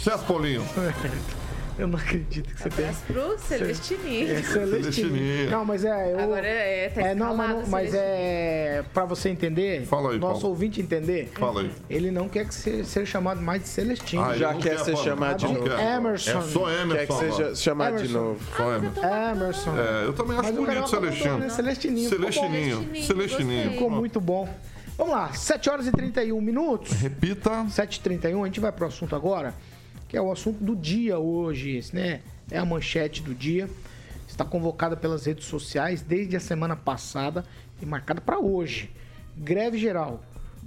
Speaker 4: Certo, Paulinho? [LAUGHS]
Speaker 1: Eu não acredito que você tem.
Speaker 9: Abraço pro Celestininho.
Speaker 1: É Celestini. Não, mas é. Eu,
Speaker 9: Agora é, tá
Speaker 1: é, não, mas, mas é. Pra você entender,
Speaker 4: Fala aí,
Speaker 1: nosso
Speaker 4: Paulo.
Speaker 1: ouvinte entender,
Speaker 4: Fala aí.
Speaker 1: ele não quer que ser, ser chamado mais de Celestino.
Speaker 4: Ah, ele
Speaker 8: Já
Speaker 4: não
Speaker 8: quer ser
Speaker 4: Paulo.
Speaker 8: chamado de
Speaker 4: Não
Speaker 8: novo.
Speaker 4: quer.
Speaker 1: Emerson.
Speaker 4: É só Emerson.
Speaker 8: Quer que seja chamado de
Speaker 1: Emerson.
Speaker 8: novo.
Speaker 4: Só Emerson.
Speaker 1: Emerson.
Speaker 4: É, eu também acho
Speaker 1: Mas o
Speaker 4: bonito
Speaker 1: botou,
Speaker 4: Celestino.
Speaker 1: né? Celestininho. Ficou bom.
Speaker 4: Celestininho.
Speaker 9: Celestininho,
Speaker 4: Celestininho.
Speaker 1: Ficou muito bom. Vamos lá, 7 horas e 31 minutos.
Speaker 4: Repita.
Speaker 1: 7h31, a gente vai pro assunto agora, que é o assunto do dia hoje, né? É a manchete do dia. Está convocada pelas redes sociais desde a semana passada e marcada para hoje. Greve geral,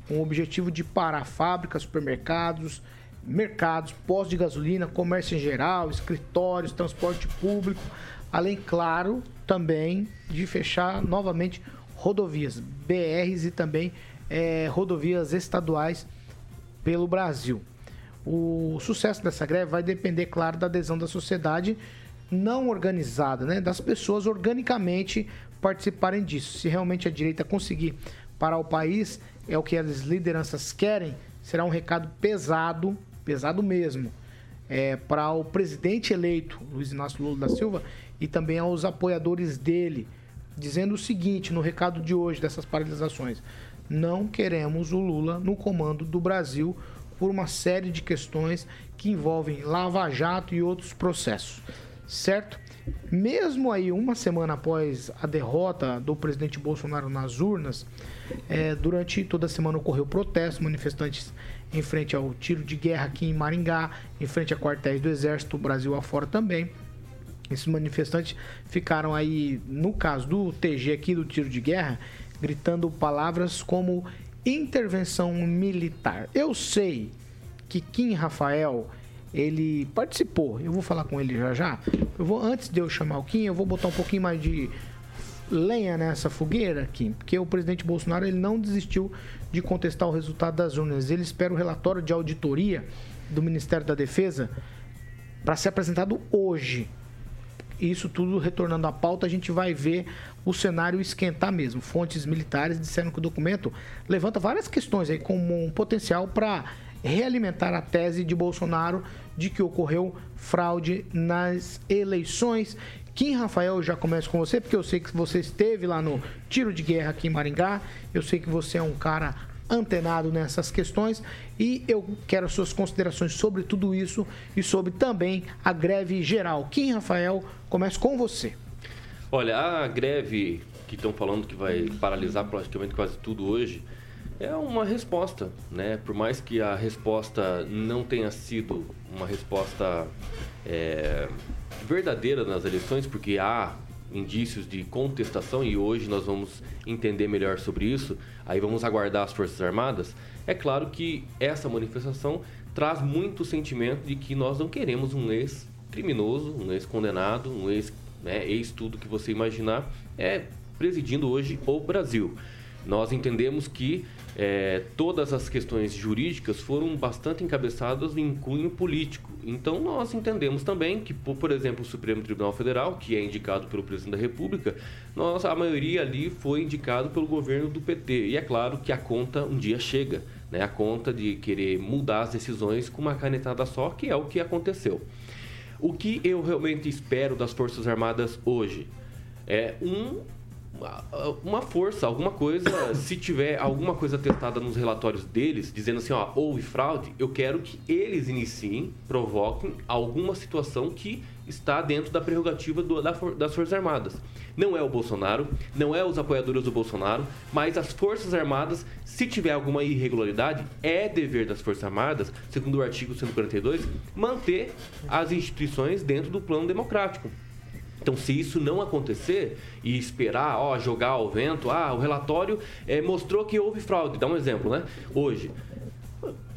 Speaker 1: com o objetivo de parar fábricas, supermercados, mercados, postos de gasolina, comércio em geral, escritórios, transporte público, além, claro, também de fechar novamente rodovias, BRs e também eh, rodovias estaduais pelo Brasil. O sucesso dessa greve vai depender, claro, da adesão da sociedade não organizada, né? das pessoas organicamente participarem disso. Se realmente a direita conseguir parar o país, é o que as lideranças querem, será um recado pesado, pesado mesmo, é, para o presidente eleito, Luiz Inácio Lula da Silva, e também aos apoiadores dele, dizendo o seguinte no recado de hoje dessas paralisações: não queremos o Lula no comando do Brasil por uma série de questões que envolvem Lava Jato e outros processos, certo? Mesmo aí uma semana após a derrota do presidente Bolsonaro nas urnas, eh, durante toda a semana ocorreu protesto, manifestantes em frente ao tiro de guerra aqui em Maringá, em frente a quartéis do Exército, Brasil afora também. Esses manifestantes ficaram aí, no caso do TG aqui, do tiro de guerra, gritando palavras como intervenção militar. Eu sei que Kim Rafael, ele participou, eu vou falar com ele já já. Eu vou, antes de eu chamar o Kim, eu vou botar um pouquinho mais de lenha nessa fogueira aqui, porque o presidente Bolsonaro ele não desistiu de contestar o resultado das urnas. Ele espera o relatório de auditoria do Ministério da Defesa para ser apresentado hoje. Isso tudo retornando à pauta, a gente vai ver o cenário esquentar mesmo. Fontes militares disseram que o documento levanta várias questões aí como um potencial para realimentar a tese de Bolsonaro de que ocorreu fraude nas eleições. Kim Rafael, já começo com você, porque eu sei que você esteve lá no tiro de guerra aqui em Maringá. Eu sei que você é um cara antenado nessas questões e eu quero as suas considerações sobre tudo isso e sobre também a greve geral. Kim Rafael, começo com você.
Speaker 7: Olha, a greve que estão falando que vai paralisar praticamente quase tudo hoje é uma resposta, né? Por mais que a resposta não tenha sido uma resposta é, verdadeira nas eleições, porque há indícios de contestação e hoje nós vamos entender melhor sobre isso. Aí vamos aguardar as Forças Armadas. É claro que essa manifestação traz muito sentimento de que nós não queremos um ex-criminoso, um ex-condenado, um ex, né, ex-tudo que você imaginar, é presidindo hoje o Brasil. Nós entendemos que é, todas as questões jurídicas foram bastante encabeçadas em cunho político. Então, nós entendemos também que, por, exemplo, o Supremo Tribunal Federal, que é indicado pelo presidente da República, nós, a maioria ali foi indicado pelo governo do PT. E é claro que a conta um dia chega, né? a conta de querer mudar as decisões com uma canetada só, que é o que aconteceu. O que eu realmente espero das Forças Armadas hoje é um uma força, alguma coisa, se tiver alguma coisa testada nos relatórios deles, dizendo assim, ó, houve fraude, eu quero que eles iniciem, provoquem alguma situação que está dentro da prerrogativa do, da, das Forças Armadas. Não é o Bolsonaro, não é os apoiadores do Bolsonaro, mas as Forças Armadas, se tiver alguma irregularidade, é dever das Forças Armadas, segundo o artigo 142, manter as instituições dentro do plano democrático. Então, se isso não acontecer e esperar, ó, jogar ao vento, ah, o relatório é, mostrou que houve fraude. Dá um exemplo, né? Hoje,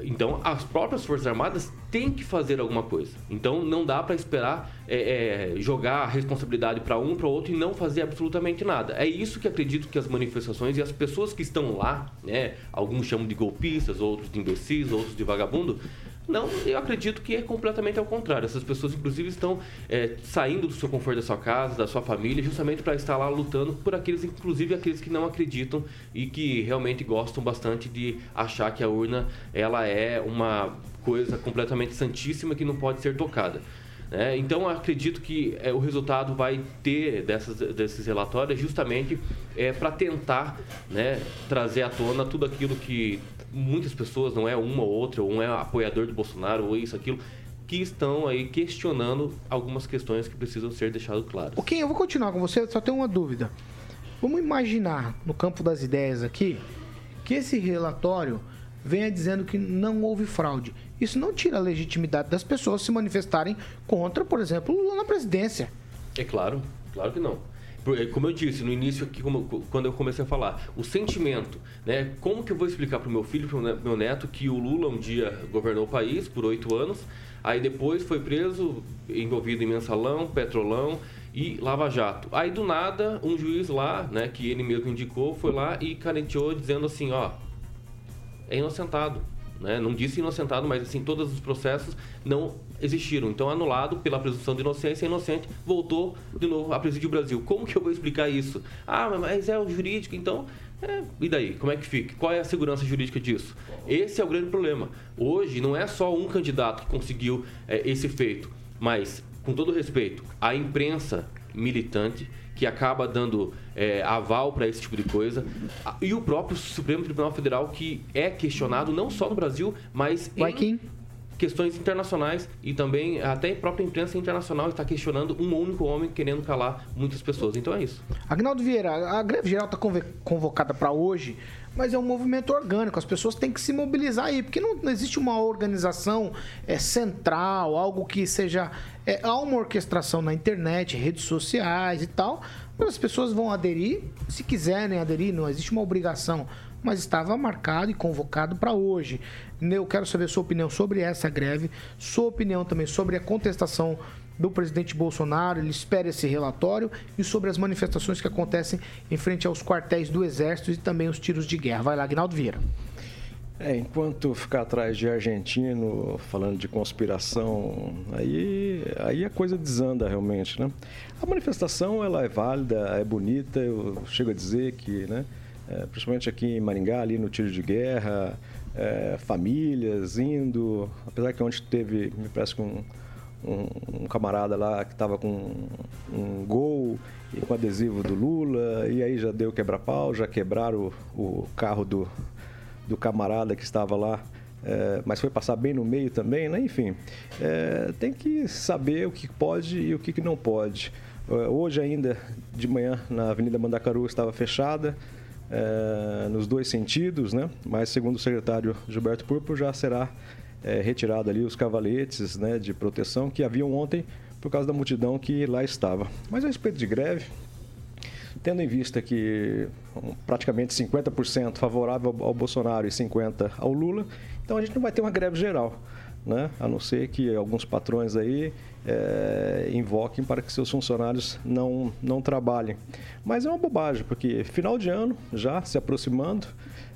Speaker 7: Então, as próprias Forças Armadas têm que fazer alguma coisa. Então, não dá para esperar é, é, jogar a responsabilidade para um, para outro e não fazer absolutamente nada. É isso que acredito que as manifestações e as pessoas que estão lá, né, alguns chamam de golpistas, outros de imbecis, outros de vagabundo, não, eu acredito que é completamente ao contrário. Essas pessoas, inclusive, estão é, saindo do seu conforto da sua casa, da sua família, justamente para estar lá lutando por aqueles, inclusive aqueles que não acreditam e que realmente gostam bastante de achar que a urna ela é uma coisa completamente santíssima que não pode ser tocada. É, então, acredito que é, o resultado vai ter dessas, desses relatórios justamente é, para tentar né, trazer à tona tudo aquilo que muitas pessoas, não é uma ou outra, ou um é apoiador do Bolsonaro, ou isso, aquilo, que estão aí questionando algumas questões que precisam ser deixadas claras.
Speaker 1: Ok, eu vou continuar com você, só tenho uma dúvida. Vamos imaginar, no campo das ideias aqui, que esse relatório venha dizendo que não houve fraude. Isso não tira a legitimidade das pessoas se manifestarem contra, por exemplo, Lula na presidência.
Speaker 7: É claro, claro que não. É, como eu disse no início aqui, quando eu comecei a falar, o sentimento, né? Como que eu vou explicar para o meu filho, para o meu neto, que o Lula um dia governou o país por oito anos, aí depois foi preso, envolvido em mensalão, petrolão e Lava Jato. Aí do nada, um juiz lá, né, que ele mesmo indicou, foi lá e carenteou dizendo assim, ó, é inocentado. Né? Não disse inocentado, mas assim, todos os processos não existiram. Então, anulado pela presunção de inocência, inocente voltou de novo a presidir o Brasil. Como que eu vou explicar isso? Ah, mas é o jurídico, então. É, e daí? Como é que fica? Qual é a segurança jurídica disso? Esse é o grande problema. Hoje, não é só um candidato que conseguiu é, esse feito, mas, com todo respeito, a imprensa militante que acaba dando é, aval para esse tipo de coisa. E o próprio Supremo Tribunal Federal, que é questionado não só no Brasil, mas em questões internacionais e também até a própria imprensa internacional está questionando um único homem querendo calar muitas pessoas. Então é isso.
Speaker 1: Agnaldo Vieira, a greve geral está convocada para hoje mas é um movimento orgânico. As pessoas têm que se mobilizar aí, porque não, não existe uma organização é, central, algo que seja. É, há uma orquestração na internet, redes sociais e tal. As pessoas vão aderir, se quiserem aderir, não existe uma obrigação. Mas estava marcado e convocado para hoje. Eu quero saber sua opinião sobre essa greve, sua opinião também sobre a contestação do presidente Bolsonaro, ele espera esse relatório e sobre as manifestações que acontecem em frente aos quartéis do Exército e também os tiros de guerra. Vai lá, Agnaldo Vieira.
Speaker 6: É, enquanto ficar atrás de argentino falando de conspiração, aí, aí a coisa desanda realmente, né? A manifestação ela é válida, é bonita, eu chego a dizer que, né? É, principalmente aqui em Maringá, ali no tiro de guerra, é, famílias indo, apesar que ontem teve, me parece que um, um, um camarada lá que estava com um gol e com adesivo do Lula, e aí já deu quebra-pau, já quebraram o, o, carro do, do camarada que estava lá. É, mas foi passar bem no meio também, né? Enfim, é, tem que saber o que pode e o que não pode. É, hoje ainda, de manhã, na Avenida Mandacaru estava fechada, é, nos dois sentidos, né? Mas segundo o secretário Gilberto Purpo, já será é, retirado ali os cavaletes né, de proteção que haviam ontem por causa da multidão que lá estava. Mas a respeito de greve, tendo em vista que praticamente 50% favorável ao Bolsonaro e 50% ao Lula, então a gente não vai ter uma greve geral. Né? A não ser que alguns patrões aí é, invoquem para que seus funcionários não, não trabalhem. Mas é uma bobagem, porque final de ano já se aproximando,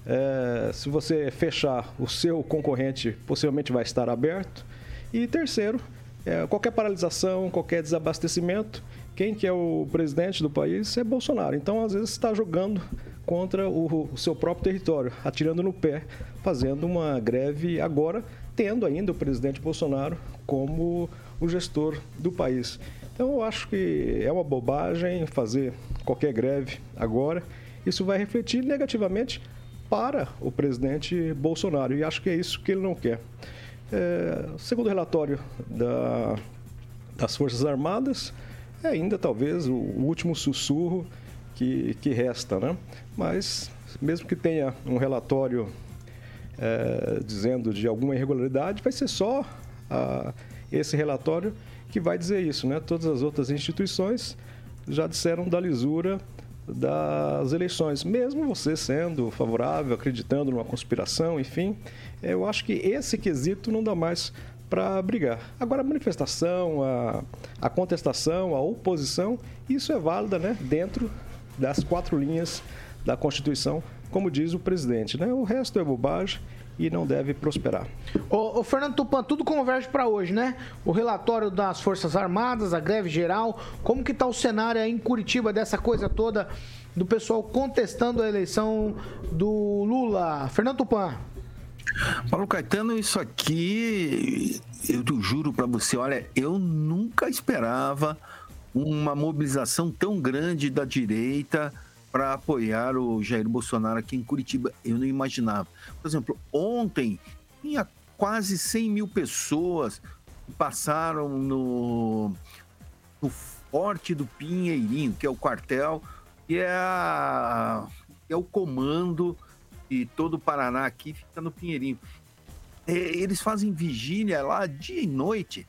Speaker 6: é, se você fechar, o seu concorrente possivelmente vai estar aberto. E terceiro, é, qualquer paralisação, qualquer desabastecimento, quem que é o presidente do país é Bolsonaro. Então, às vezes, está jogando contra o, o, seu próprio território, atirando no pé, fazendo uma greve agora, tendo ainda o presidente Bolsonaro como o gestor do país. Então, eu acho que é uma bobagem fazer qualquer greve agora. Isso vai refletir negativamente para o presidente Bolsonaro. E acho que é isso que ele não quer. É, segundo o relatório da, das Forças Armadas, é ainda talvez o último sussurro que, que resta, né? Mas, mesmo que tenha um relatório é, dizendo de alguma irregularidade, vai ser só a, esse relatório que vai dizer isso, né? Todas as outras instituições já disseram da lisura das eleições, mesmo você sendo favorável, acreditando numa conspiração, enfim, eu acho que esse quesito não dá mais para brigar. Agora, a manifestação, a, a contestação, a oposição, isso é válida né, dentro das quatro linhas da Constituição, como diz o presidente. Né? O resto é bobagem e não deve prosperar.
Speaker 1: Ô, ô Fernando Tupan, tudo converge para hoje, né? O relatório das Forças Armadas, a greve geral, como que tá o cenário aí em Curitiba dessa coisa toda do pessoal contestando a eleição do Lula? Fernando Tupan.
Speaker 5: Paulo Caetano, isso aqui, eu juro para você, olha, eu nunca esperava uma mobilização tão grande da direita para apoiar o Jair Bolsonaro aqui em Curitiba. Eu não imaginava. Por exemplo, ontem tinha quase 100 mil pessoas que passaram no, no Forte do Pinheirinho, que é o quartel, que é, a, que é o comando de todo o Paraná aqui, fica no Pinheirinho. É, eles fazem vigília lá dia e noite.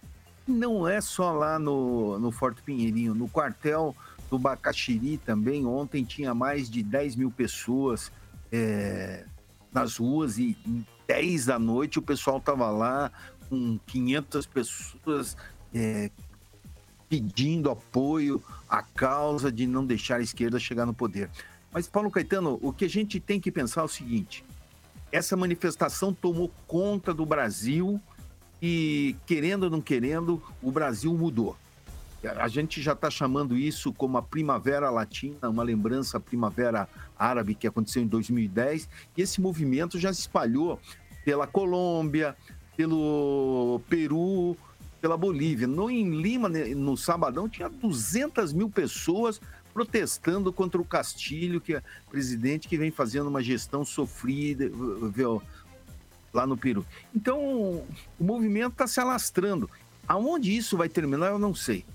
Speaker 5: Não é só lá no, no Forte Pinheirinho, no quartel do Bacaxiri também, ontem tinha mais de 10 mil pessoas é, nas ruas e em 10 da noite o pessoal estava lá com 500 pessoas é, pedindo apoio à causa de não deixar a esquerda chegar no poder. Mas, Paulo Caetano, o que a gente tem que pensar é o seguinte: essa manifestação tomou conta do Brasil e, querendo ou não querendo, o Brasil mudou. A gente já está chamando isso como a Primavera Latina, uma lembrança à Primavera Árabe que aconteceu em 2010, e esse movimento já se espalhou pela Colômbia, pelo Peru, pela Bolívia. No, em Lima, né, no sabadão, tinha 200 mil pessoas protestando contra o Castilho, que é presidente que vem fazendo uma gestão sofrida lá no Peru. Então, o movimento está se alastrando. Aonde isso vai terminar, eu não sei.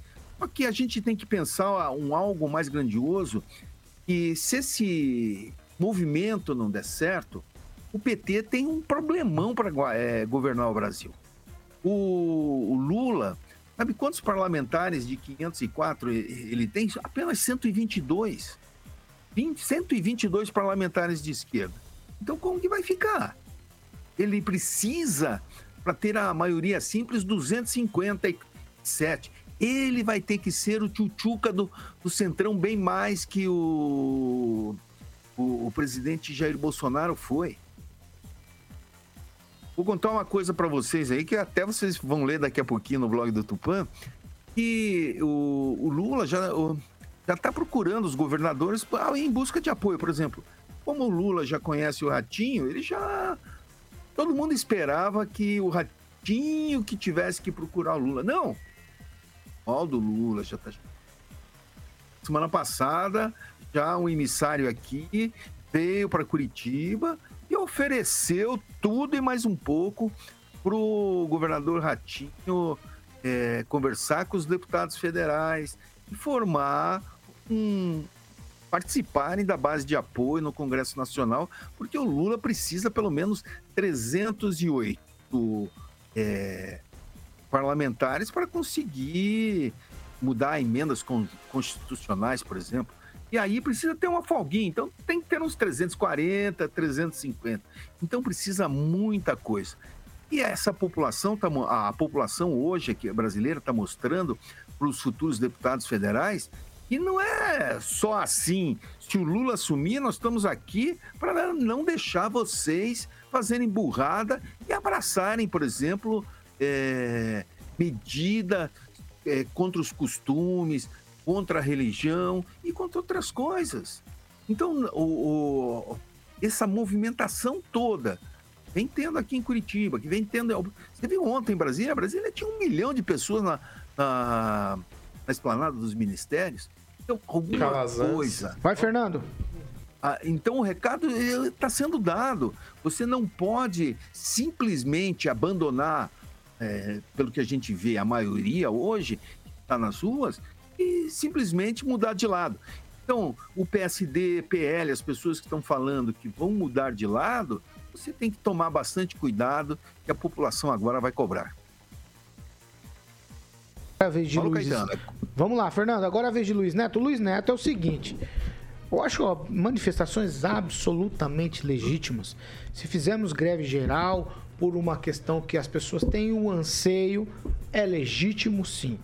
Speaker 5: Só que a gente tem que pensar um algo mais grandioso, que se esse movimento não der certo, o PT tem um problemão para é, governar o Brasil. O, o, Lula, sabe quantos parlamentares de 504 ele tem? Apenas 122. 20, 122 parlamentares de esquerda. Então como que vai ficar? Ele precisa, para ter a maioria simples, 257 ele vai ter que ser o tchutchuca do, do Centrão bem mais que o, o, o presidente Jair Bolsonaro foi. Vou contar uma coisa para vocês aí, que até vocês vão ler daqui a pouquinho no blog do Tupã, que o, o Lula já está procurando os governadores em busca de apoio. Por exemplo, como o Lula já conhece o Ratinho, ele já. Todo mundo esperava que o Ratinho que tivesse que procurar o Lula. Não, do Lula já tá. Semana passada, já um emissário aqui veio para Curitiba e ofereceu tudo e mais um pouco para o governador Ratinho é, conversar com os deputados federais e formar um participarem da base de apoio no Congresso Nacional, porque o Lula precisa pelo menos 308 é, parlamentares para conseguir mudar emendas constitucionais, por exemplo. E aí precisa ter uma folguinha, então tem que ter uns 340, 350. Então precisa muita coisa. E essa população, tá, a população hoje aqui brasileira está mostrando para os futuros deputados federais que não é só assim. Se o Lula assumir, nós estamos aqui para não deixar vocês fazerem burrada e abraçarem, por exemplo, é, medida é, contra os costumes, contra a religião e contra outras coisas. Então, o, o, essa movimentação toda vem tendo aqui em Curitiba, que vem tendo. Você viu ontem em Brasília? Brasília tinha um milhão de pessoas na, na, na esplanada dos ministérios. Então, alguma Calazans. coisa.
Speaker 1: Vai, Fernando.
Speaker 5: Ah, então o recado está sendo dado. Você não pode simplesmente abandonar é, pelo que a gente vê, a maioria hoje está nas ruas, e simplesmente mudar de lado. Então, o PSD, PL, as pessoas que estão falando que vão mudar de lado, você tem que tomar bastante cuidado, que a população agora vai cobrar.
Speaker 1: É a vez de Luiz. Vamos lá, Fernando. Agora é a vez de Luiz Neto. Luiz Neto é o seguinte: Eu acho ó, manifestações absolutamente legítimas. Se fizermos greve geral por uma questão que as pessoas têm um anseio, é legítimo sim.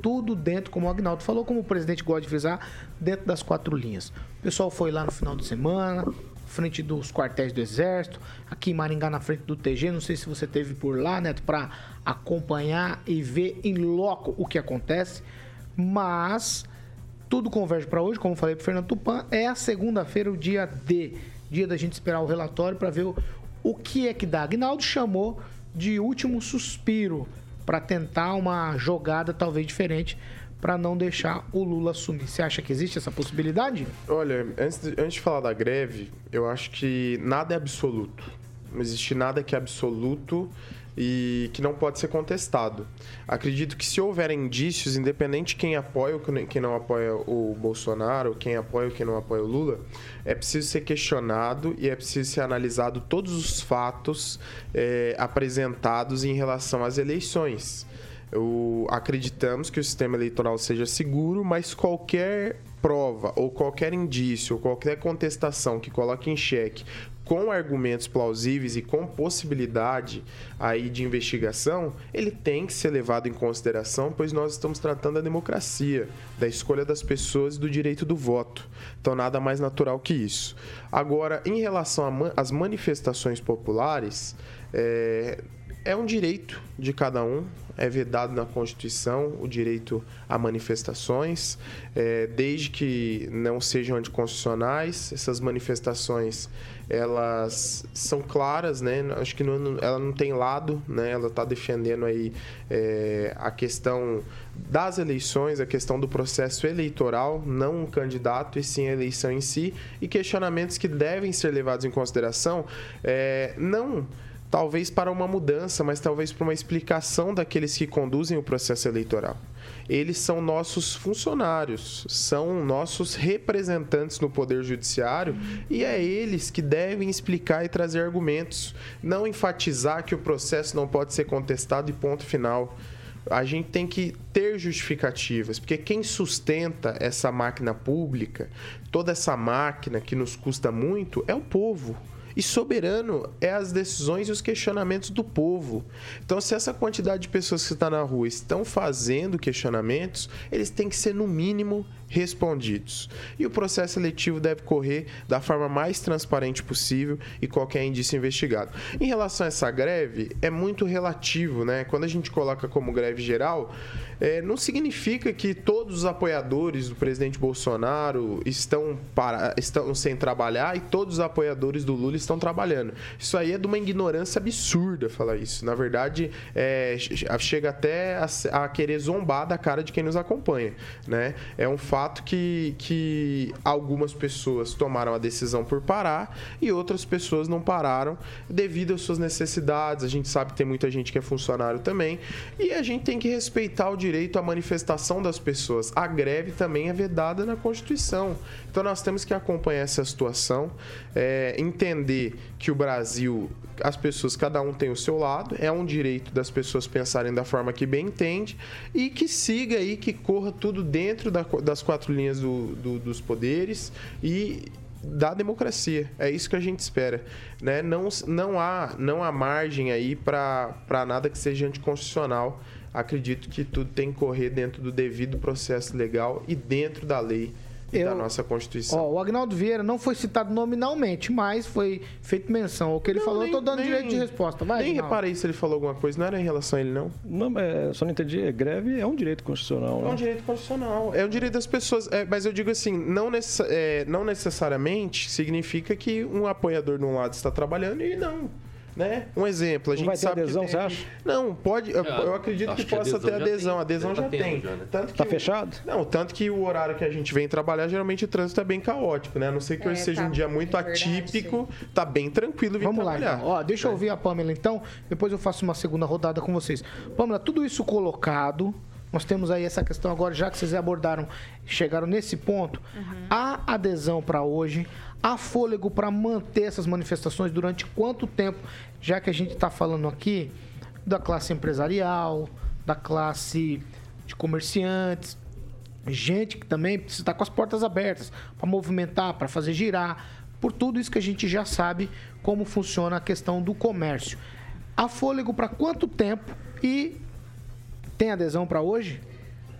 Speaker 1: Tudo dentro, como o Agnaldo falou, como o presidente gosta de frisar, dentro das quatro linhas. O pessoal foi lá no final de semana, frente dos quartéis do Exército, aqui em Maringá, na frente do TG. Não sei se você teve por lá, Neto, para acompanhar e ver em loco o que acontece, mas tudo converge para hoje, como falei para Fernando Tupan, é a segunda-feira, o dia D, dia da gente esperar o relatório para ver o, o que é que dá. Agnaldo chamou de último suspiro para tentar uma jogada talvez diferente para não deixar o Lula assumir. Você acha que existe essa possibilidade?
Speaker 8: Olha, antes de, antes de falar da greve, eu acho que nada é absoluto. Não existe nada que é absoluto e que não pode ser contestado. Acredito que se houver indícios, independente de quem apoia ou quem não apoia o Bolsonaro, quem apoia ou quem não apoia o Lula, é preciso ser questionado e é preciso ser analisado todos os fatos é, apresentados em relação às eleições. Acreditamos que o sistema eleitoral seja seguro, mas qualquer prova ou qualquer indício ou qualquer contestação que coloque em xeque com argumentos plausíveis e com possibilidade aí de investigação, ele tem que ser levado em consideração, pois nós estamos tratando da democracia, da escolha das pessoas e do direito do voto. Então, nada mais natural que isso. Agora, em relação às manifestações populares, é, é um direito de cada um, é vedado na Constituição o direito a manifestações, é, desde que não sejam anticonstitucionais. Essas manifestações elas são claras, né? Acho que não, ela não tem lado, né? Ela está defendendo aí é, a questão das eleições, a questão do processo eleitoral, não um candidato e sim a eleição em si, e questionamentos que devem ser levados em consideração, é, não talvez para uma mudança, mas talvez para uma explicação daqueles que conduzem o processo eleitoral. Eles são nossos funcionários, são nossos representantes no Poder Judiciário e é eles que devem explicar e trazer argumentos, não enfatizar que o processo não pode ser contestado e ponto final a gente tem que ter justificativas, porque quem sustenta essa máquina pública, toda essa máquina que nos custa muito, é o povo. E soberano é as decisões e os questionamentos do povo. Então, se essa quantidade de pessoas que estão na rua estão fazendo questionamentos, eles têm que ser, no mínimo, respondidos. E o processo seletivo deve correr da forma mais transparente possível e qualquer indício investigado. Em relação a essa greve, é muito relativo, né? Quando a gente coloca como greve geral, é, não significa que todos os apoiadores do presidente Bolsonaro estão, para, estão sem trabalhar e todos os apoiadores do Lula estão trabalhando. Isso aí é de uma ignorância absurda falar isso. Na verdade, é, chega até a, a, querer zombar da cara de quem nos acompanha. Né? É um fato que, que algumas pessoas tomaram a decisão por parar e outras pessoas não pararam devido às suas necessidades. A gente sabe que tem muita gente que é funcionário também e a gente tem que respeitar o direito à manifestação das pessoas. A greve também é vedada na Constituição. Então nós temos que acompanhar essa situação, é, entender que o Brasil, as pessoas, cada um tem o seu lado, é um direito das pessoas pensarem da forma que bem entende e que siga aí, que corra tudo dentro da, das quatro linhas do, do, dos poderes e da democracia. É isso que a gente espera. Né? Não, não, há, não há margem aí para nada que seja anticonstitucional acredito que tudo tem que correr dentro do devido processo legal e dentro da lei eu, da nossa Constituição.
Speaker 1: Ó, o Agnaldo Vieira não foi citado nominalmente, mas foi feito menção. O que ele não, falou, nem, eu tô dando nem, direito de resposta. Vai,
Speaker 8: nem Agnaldo. reparei se ele falou alguma coisa, não era em relação a ele, não?
Speaker 6: Não, é, só não entendi. É, greve é um direito constitucional, né?
Speaker 8: É um direito constitucional. É um direito das pessoas. É, mas eu digo assim, não, necess, é, não necessariamente significa que um apoiador de um lado está trabalhando e não né? Um exemplo, a gente
Speaker 6: vai
Speaker 8: ter sabe
Speaker 6: adesão,
Speaker 8: que
Speaker 6: você acha?
Speaker 8: Não, pode, eu, é, eu acredito que possa ter adesão, adesão já, já tem.
Speaker 6: Já, né? tanto tá fechado?
Speaker 8: Não, tanto que o horário que a gente vem trabalhar, geralmente o trânsito é bem caótico, né? A não ser que é, hoje seja tá, um dia muito é atípico, sim. tá bem tranquilo vir
Speaker 1: Vamos
Speaker 8: trabalhar.
Speaker 1: lá, então. Ó, deixa eu ouvir a Pamela então, depois eu faço uma segunda rodada com vocês. Pamela, tudo isso colocado, nós temos aí essa questão agora, já que vocês abordaram, chegaram nesse ponto, uhum. a adesão para hoje, há fôlego para manter essas manifestações durante quanto tempo? Já que a gente está falando aqui da classe empresarial, da classe de comerciantes, gente que também precisa estar com as portas abertas para movimentar, para fazer girar, por tudo isso que a gente já sabe como funciona a questão do comércio. A fôlego para quanto tempo e tem adesão para hoje?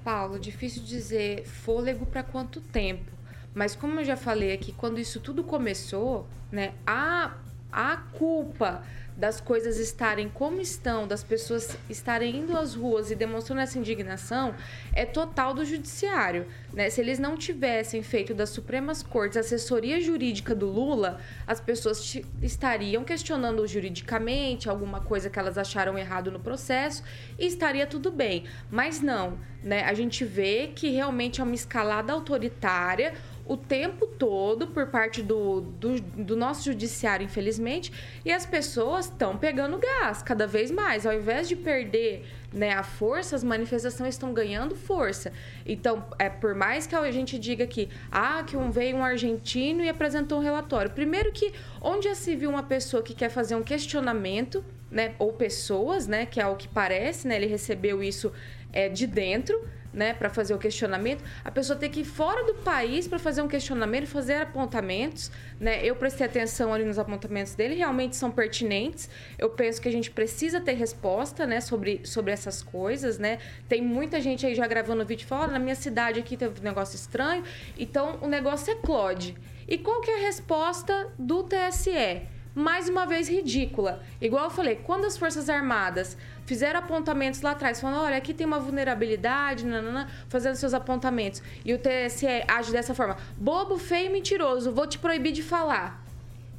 Speaker 9: Paulo, difícil dizer fôlego para quanto tempo. Mas como eu já falei aqui, quando isso tudo começou, né, a, a culpa das coisas estarem como estão, das pessoas estarem indo às ruas e demonstrando essa indignação, é total do judiciário. Né? Se eles não tivessem feito das Supremas Cortes assessoria jurídica do Lula, as pessoas estariam questionando juridicamente alguma coisa que elas acharam errado no processo e estaria tudo bem. Mas não, né? A gente vê que realmente é uma escalada autoritária o tempo todo por parte do, do, do nosso judiciário, infelizmente, e as pessoas estão pegando gás cada vez mais. Ao invés de perder né, a força, as manifestações estão ganhando força. Então, é por mais que a gente diga que, ah, que um veio um argentino e apresentou um relatório. Primeiro que onde já se viu uma pessoa que quer fazer um questionamento, né, ou pessoas, né, que é o que parece, né, ele recebeu isso é, de dentro né, para fazer o questionamento, a pessoa tem que ir fora do país para fazer um questionamento, fazer apontamentos, né? Eu prestei atenção ali nos apontamentos dele, realmente são pertinentes. Eu penso que a gente precisa ter resposta, né, sobre, sobre essas coisas, né? Tem muita gente aí já gravando vídeo fora, na minha cidade aqui teve um negócio estranho, então o negócio é Claude. E qual que é a resposta do TSE? mais uma vez ridícula. Igual eu falei, quando as Forças Armadas fizeram apontamentos lá atrás, falando, olha, aqui tem uma vulnerabilidade, nanana, fazendo seus apontamentos, e o TSE age dessa forma, bobo, feio e mentiroso, vou te proibir de falar.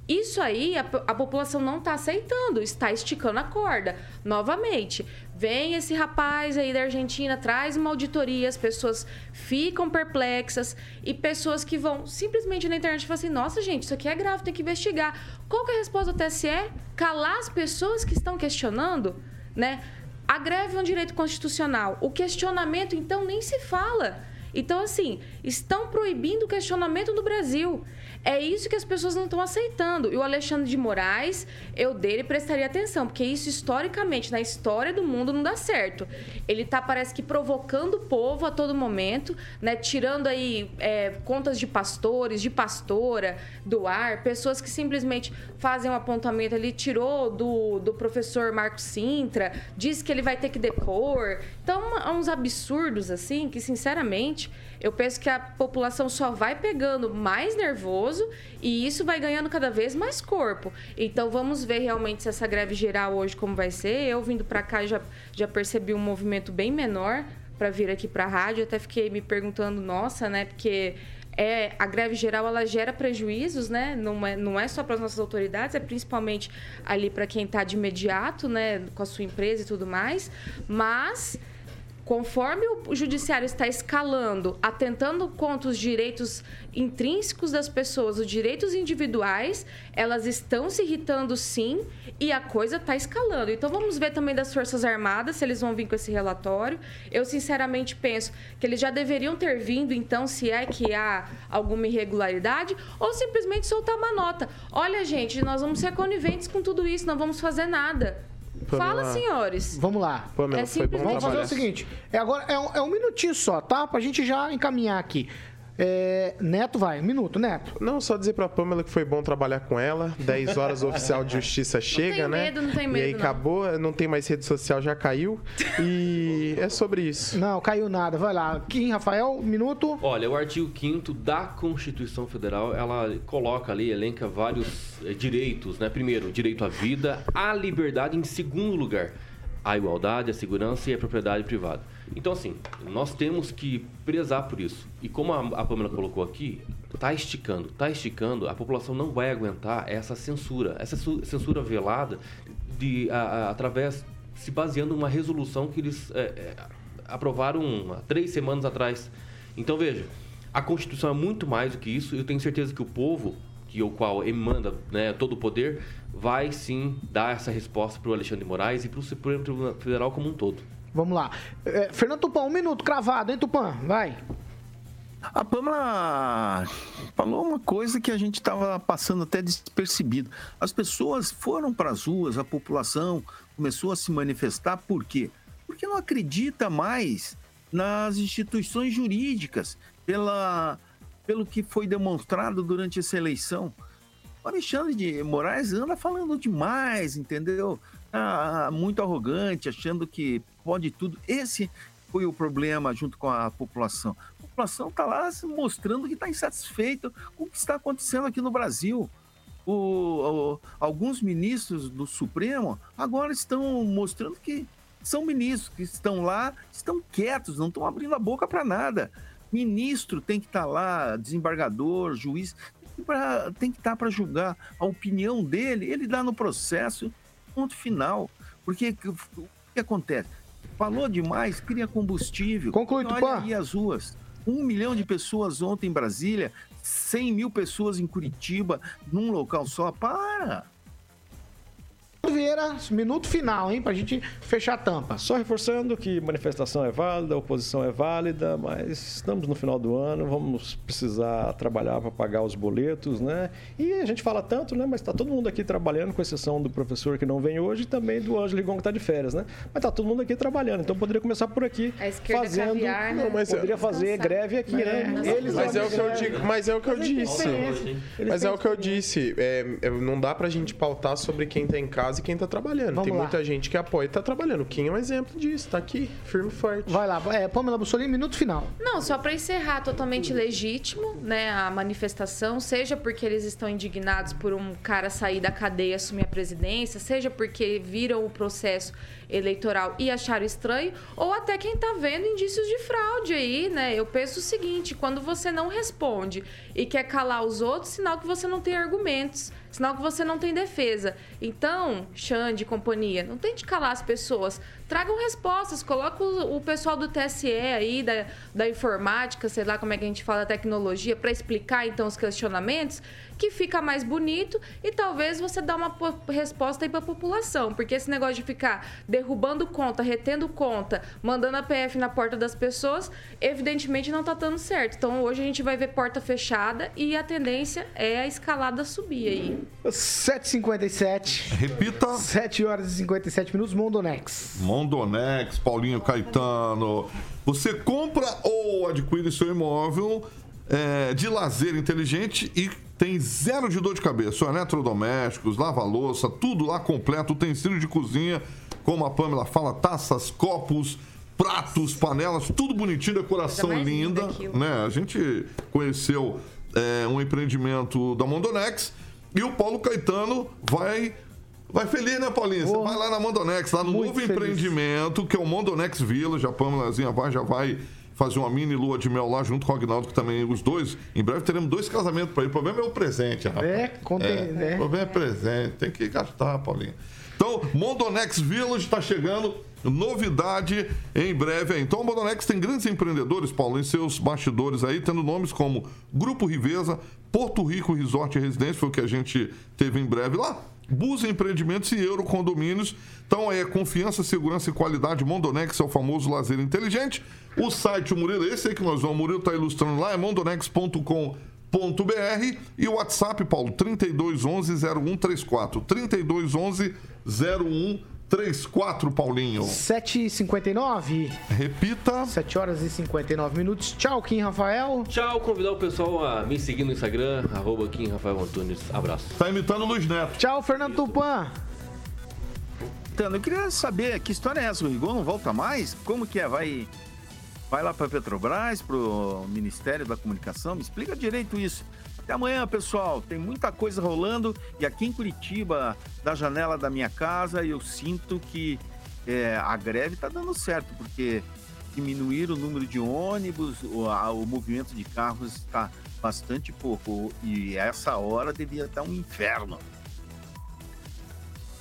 Speaker 9: Isso aí a, a população não está aceitando, está esticando a corda. Novamente, vem esse rapaz aí da Argentina, traz uma auditoria, as pessoas ficam perplexas e pessoas que vão simplesmente na internet falam assim: nossa, gente, isso aqui é grave, tem que investigar. Qual que é a resposta do TSE? Calar as pessoas que estão questionando, né? A greve é um direito constitucional. O questionamento, então, nem se fala. Então, assim, estão proibindo o questionamento no Brasil. É isso que as pessoas não estão aceitando. E o Alexandre de Moraes, eu dele prestaria atenção, porque isso historicamente, na história do mundo, não dá certo. Ele está parece que provocando o povo a todo momento, né? Tirando aí é, contas de pastores, de pastora, do ar, pessoas que simplesmente fazem um apontamento ali, tirou do, do professor Marco Sintra, diz que ele vai ter que depor. Então, uns absurdos assim, que sinceramente eu penso que a população só vai pegando mais nervoso e isso vai ganhando cada vez mais corpo. Então vamos ver realmente se essa greve geral hoje como vai ser. Eu vindo para cá já, já percebi um movimento bem menor para vir aqui para a rádio. Até fiquei me perguntando, nossa, né? Porque é, a greve geral ela gera prejuízos, né? Não é, não é só para as nossas autoridades, é principalmente ali para quem está de imediato, né? Com a sua empresa e tudo mais. Mas Conforme o judiciário está escalando, atentando contra os direitos intrínsecos das pessoas, os direitos individuais, elas estão se irritando sim e a coisa está escalando. Então vamos ver também das Forças Armadas se eles vão vir com esse relatório. Eu sinceramente penso que eles já deveriam ter vindo, então, se é que há alguma irregularidade, ou simplesmente soltar uma nota. Olha, gente, nós vamos ser coniventes com tudo isso, não vamos fazer nada.
Speaker 1: Pamela.
Speaker 9: Fala, senhores.
Speaker 1: Vamos lá.
Speaker 8: Pamela,
Speaker 9: É
Speaker 8: bom
Speaker 1: Vamos fazer o seguinte. É agora é um, é um minutinho só, tá? Pra gente já encaminhar aqui. É, Neto vai, um minuto, Neto.
Speaker 8: Não, só dizer pra Pamela que foi bom trabalhar com ela. 10 horas o oficial de justiça chega,
Speaker 9: tem
Speaker 8: né?
Speaker 9: medo, não tem
Speaker 8: E
Speaker 9: medo,
Speaker 8: aí
Speaker 9: não.
Speaker 8: acabou, não tem mais rede social, já caiu. E é sobre isso.
Speaker 1: Não, caiu nada. Vai lá. Kim, Rafael, um minuto.
Speaker 7: Olha, o artigo 5 da Constituição Federal, ela coloca ali, elenca vários eh, direitos, né? Primeiro, direito à vida, à liberdade, em segundo lugar, a igualdade, a segurança e a propriedade privada. Então, assim, nós temos que prezar por isso. E como a, a Pamela colocou aqui, tá esticando, tá esticando, a população não vai aguentar essa censura, essa su- censura velada de, a- a- através, se baseando numa resolução que eles é, é, aprovaram três semanas atrás. Então, veja, a Constituição é muito mais do que isso. Eu tenho certeza que o povo, que o qual emanda né, todo o poder, vai sim dar essa resposta para o Alexandre de Moraes e para o Supremo Tribunal Federal como um todo.
Speaker 1: Vamos lá. É, Fernando Tupan, um minuto, cravado, hein, Tupan? Vai.
Speaker 12: A Pamela falou uma coisa que a gente estava passando até despercebido. As pessoas foram para as ruas, a população começou a se manifestar, por quê? Porque não acredita mais
Speaker 5: nas instituições jurídicas, pela, pelo que foi demonstrado durante essa eleição. O Alexandre de Moraes anda falando demais, entendeu? Ah, muito arrogante, achando que pode tudo. Esse foi o problema junto com a população. A população está lá mostrando que está insatisfeita com o que está acontecendo aqui no Brasil. O, o, alguns ministros do Supremo agora estão mostrando que são ministros que estão lá, estão quietos, não estão abrindo a boca para nada. Ministro tem que estar tá lá, desembargador, juiz, tem que estar tá para julgar a opinião dele, ele dá no processo, ponto final. Porque o que acontece? Falou demais, cria combustível.
Speaker 1: Conclui,
Speaker 5: Olha
Speaker 1: Tupã.
Speaker 5: aí as ruas. Um milhão de pessoas ontem em Brasília, 100 mil pessoas em Curitiba, num local só. Para!
Speaker 1: Vieira, minuto final, hein? Pra gente fechar a tampa.
Speaker 6: Só reforçando que manifestação é válida, oposição é válida, mas estamos no final do ano, vamos precisar trabalhar para pagar os boletos, né? E a gente fala tanto, né? Mas está todo mundo aqui trabalhando, com exceção do professor que não vem hoje e também do Ângelo Ligon que está de férias, né? Mas está todo mundo aqui trabalhando, então poderia começar por aqui.
Speaker 9: A esquerda
Speaker 6: fazendo,
Speaker 9: caviar, né?
Speaker 6: não, mas poderia fazer greve aqui, né?
Speaker 8: Eles mas é o que eu digo, mas é o que eu disse. Mas é o que eu disse. É, não dá pra gente pautar sobre quem tá em casa e quem tá trabalhando.
Speaker 1: Vamos
Speaker 8: Tem
Speaker 1: lá.
Speaker 8: muita gente que apoia e tá trabalhando. Kim é um exemplo disso, tá aqui, firme e forte.
Speaker 1: Vai lá, é, Pamela Bussolini, minuto final.
Speaker 9: Não, só para encerrar, totalmente legítimo, né, a manifestação, seja porque eles estão indignados por um cara sair da cadeia e assumir a presidência, seja porque viram o processo eleitoral e acharam estranho, ou até quem tá vendo indícios de fraude aí, né? Eu penso o seguinte, quando você não responde e quer calar os outros, sinal que você não tem argumentos, sinal que você não tem defesa. Então, Xande e companhia, não tente calar as pessoas, tragam respostas, coloca o, o pessoal do TSE aí, da, da informática, sei lá como é que a gente fala, tecnologia, para explicar então os questionamentos, que fica mais bonito e talvez você dá uma po- resposta aí para a população, porque esse negócio de ficar derrubando conta, retendo conta, mandando a PF na porta das pessoas, evidentemente não tá dando certo. Então hoje a gente vai ver porta fechada e a tendência é a escalada subir aí.
Speaker 1: 7h57.
Speaker 4: Repita.
Speaker 1: 7 horas e 57 minutos, Mondonex.
Speaker 4: Mondonex, Paulinho Caetano. Você compra ou adquire seu imóvel é, de lazer inteligente e tem zero de dor de cabeça. Eletrodomésticos, lava-louça, tudo lá completo, utensílio de cozinha, como a Pamela fala, taças, copos, pratos, panelas, tudo bonitinho, decoração
Speaker 9: linda
Speaker 4: linda. né? A gente conheceu é, um empreendimento da Mondonex e o Paulo Caetano vai. Vai feliz, né, Paulinho? Você vai lá na Mondonex, lá no
Speaker 1: Muito
Speaker 4: novo
Speaker 1: feliz.
Speaker 4: empreendimento, que é o Mondonex Village. A Pamelazinha vai, já vai fazer uma mini lua de mel lá junto com o Agnaldo, que também os dois. Em breve teremos dois casamentos para ir. O problema é o presente, rapaz.
Speaker 1: É, contem,
Speaker 4: É,
Speaker 1: né?
Speaker 4: O problema é presente, tem que gastar, Paulinho. Então, Mondonex Village está chegando. Novidade em breve. Então, o Mondonex tem grandes empreendedores, Paulo, em seus bastidores aí, tendo nomes como Grupo Riveza, Porto Rico Resort e Residência, foi o que a gente teve em breve lá. Busa Empreendimentos e Euro Condomínios. Então, é confiança, segurança e qualidade. Mondonex é o famoso lazer inteligente. O site, o Murilo, esse aí que nós vamos, o Murilo está ilustrando lá, é mondonex.com br e o WhatsApp, Paulo, 3211-0134. 3211-0134, Paulinho.
Speaker 1: 7h59.
Speaker 4: Repita.
Speaker 1: 7 horas e 59 minutos. Tchau, Kim Rafael.
Speaker 7: Tchau, convidar o pessoal a me seguir no Instagram, arroba Kim Rafael Antunes. Abraço.
Speaker 4: Tá imitando o Luiz Neto.
Speaker 1: Tchau, Fernando Tupan.
Speaker 5: Então, eu queria saber que história é essa? O Rigon não volta mais? Como que é? Vai, vai lá para Petrobras, para o Ministério da Comunicação? Me explica direito isso. Até amanhã, pessoal. Tem muita coisa rolando. E aqui em Curitiba, da janela da minha casa, eu sinto que é, a greve está dando certo, porque diminuir o número de ônibus, o, a- o movimento de carros está bastante pouco. E essa hora devia estar um inferno.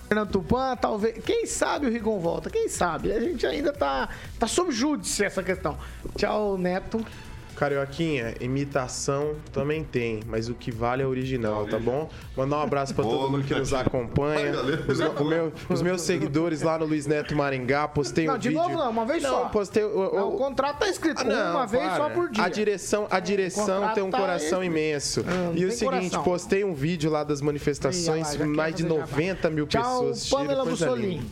Speaker 1: Fernando Tupan, talvez. Quem sabe o Rigon volta? Quem sabe? A gente ainda tá, tá sob júdice essa questão. Tchau, Neto.
Speaker 8: Carioquinha, imitação também tem, mas o que vale é original, tá bom? Mandar um abraço pra todo mundo que nos acompanha. Os, o meu- os meus seguidores lá no Luiz Neto Maringá, postei
Speaker 1: Não,
Speaker 8: um
Speaker 1: de
Speaker 8: vídeo.
Speaker 1: novo não, uma vez
Speaker 8: não,
Speaker 1: só.
Speaker 8: postei. O, o-
Speaker 1: Não, o contrato tá escrito
Speaker 8: Ah, não,
Speaker 1: uma vez só
Speaker 8: para.
Speaker 1: por dia.
Speaker 8: A direção, a direção tem um
Speaker 1: tá
Speaker 8: coração
Speaker 1: aí.
Speaker 8: imenso.
Speaker 1: Não
Speaker 8: e o seguinte,
Speaker 1: coração.
Speaker 8: postei um vídeo lá das
Speaker 1: Ih,
Speaker 8: manifestações,
Speaker 1: olha lá,
Speaker 8: mais de
Speaker 1: fazer jabá.
Speaker 8: 90 mil
Speaker 1: Tchau,
Speaker 8: pessoas.
Speaker 1: Pamela
Speaker 8: linda.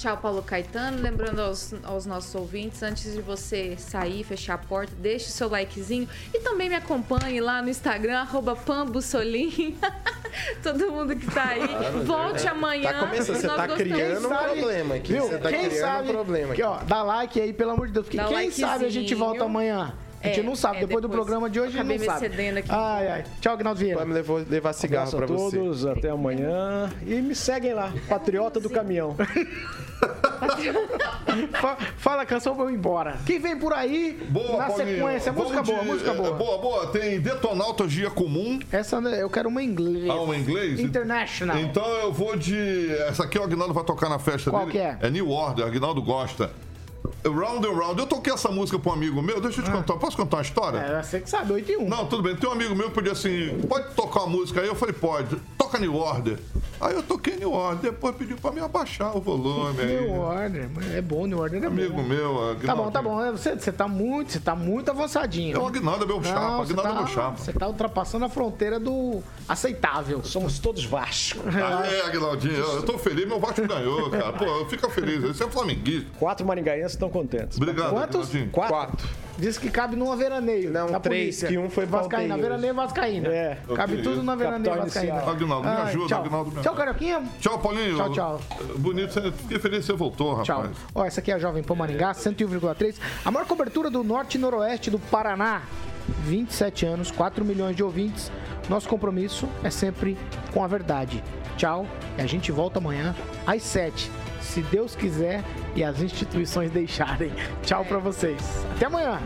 Speaker 9: Tchau, Paulo Caetano. Lembrando aos, aos nossos ouvintes, antes de você sair, fechar a porta, deixe o seu likezinho e também me acompanhe lá no Instagram, arroba Pambussolim. [LAUGHS] Todo mundo que tá aí. Volte amanhã.
Speaker 8: Tá começando, você
Speaker 9: nós
Speaker 8: tá criando um problema aqui.
Speaker 1: Viu?
Speaker 8: Você tá
Speaker 1: Quem
Speaker 8: criando
Speaker 1: sabe,
Speaker 8: um problema
Speaker 1: aqui,
Speaker 8: aqui.
Speaker 1: ó, dá like aí, pelo amor de Deus. Porque
Speaker 9: Dá
Speaker 1: quem
Speaker 9: likezinho.
Speaker 1: sabe a gente volta amanhã. A gente
Speaker 9: É,
Speaker 1: não sabe.
Speaker 9: é,
Speaker 1: depois, do
Speaker 9: depois.
Speaker 1: programa de hoje, a
Speaker 9: Acabei
Speaker 1: gente não
Speaker 9: me
Speaker 1: sabe.
Speaker 9: cedendo aqui.
Speaker 1: Ai, ai. Tchau, Agnaldo Vieira.
Speaker 8: Vai me levar, levar cigarro
Speaker 6: Abraço
Speaker 8: pra
Speaker 6: a
Speaker 8: você.
Speaker 6: todos, até amanhã. E me seguem lá, Patriota do Caminhão. [LAUGHS]
Speaker 1: Fa- Fala a canção pra eu ir embora. Quem vem por aí,
Speaker 4: Boa,
Speaker 1: na
Speaker 4: Paulinho.
Speaker 1: sequência, música boa, música
Speaker 4: é,
Speaker 1: boa.
Speaker 4: Boa, boa. Tem Detonautas Dia Comum.
Speaker 1: Essa né, eu quero uma em inglês.
Speaker 4: Ah, uma em inglês?
Speaker 1: International.
Speaker 4: Então eu vou de. Essa aqui o Agnaldo vai tocar na festa
Speaker 1: Qual
Speaker 4: dele.
Speaker 1: que é?
Speaker 4: É New Order, Agnaldo gosta. Round and Round. Eu toquei essa música pra um amigo meu. Deixa eu te contar. Posso contar uma história?
Speaker 1: É, você que sabe, 8 e 1.
Speaker 4: Não, tudo bem. Tem um amigo meu que podia assim, pode tocar uma música aí? Eu falei, pode. Toca New Order. Aí eu toquei New Order, depois pediu pra me abaixar o volume aí.
Speaker 1: New Order, mas é bom, New Order é
Speaker 4: Amigo
Speaker 1: bom.
Speaker 4: meu, Agnaldo.
Speaker 1: Tá bom, tá bom. É, Você, você tá muito, você tá muito avançadinho.
Speaker 4: É o Agnaldo, é meu chapa.
Speaker 1: Não, você
Speaker 4: Agnaldo é
Speaker 1: tá,
Speaker 4: meu chapa.
Speaker 1: você tá ultrapassando a fronteira do aceitável.
Speaker 6: Somos todos Vasco. [LAUGHS]
Speaker 4: Ah, é, Aguinaldinho, eu, eu tô feliz, meu Vasco ganhou, cara. Pô, fica feliz. Você é flamenguista.
Speaker 6: Quatro maringaenses estão contentes.
Speaker 4: Obrigado,
Speaker 1: Quantos?
Speaker 4: Aguinaldinho.
Speaker 6: Quatro.
Speaker 1: Diz que cabe numa veraneio.
Speaker 8: Não,
Speaker 1: da
Speaker 8: três,
Speaker 1: polícia.
Speaker 8: que um foi
Speaker 1: Vascaína.
Speaker 8: Valteiro.
Speaker 1: Veraneio Vascaína.
Speaker 6: É.
Speaker 1: Cabe tudo na veraneio
Speaker 6: Capital
Speaker 1: Vascaína.
Speaker 4: Aguinaldo, me
Speaker 1: Ai,
Speaker 4: ajuda,
Speaker 1: tchau.
Speaker 4: Aguinaldo. me
Speaker 1: Tchau,
Speaker 4: ajuda.
Speaker 1: Caroquinha.
Speaker 4: Tchau, Paulinho.
Speaker 1: Tchau, tchau.
Speaker 4: Bonito, você- fiquei feliz que você voltou, rapaz.
Speaker 1: Tchau. Ó, essa aqui é a Jovem Pan Maringá, 101,3. A maior cobertura do norte e noroeste do Paraná. 27 anos, 4 milhões de ouvintes. Nosso compromisso é sempre com a verdade. Tchau. E a gente volta amanhã às 7. Se Deus quiser e as instituições deixarem. Tchau pra vocês. Até amanhã.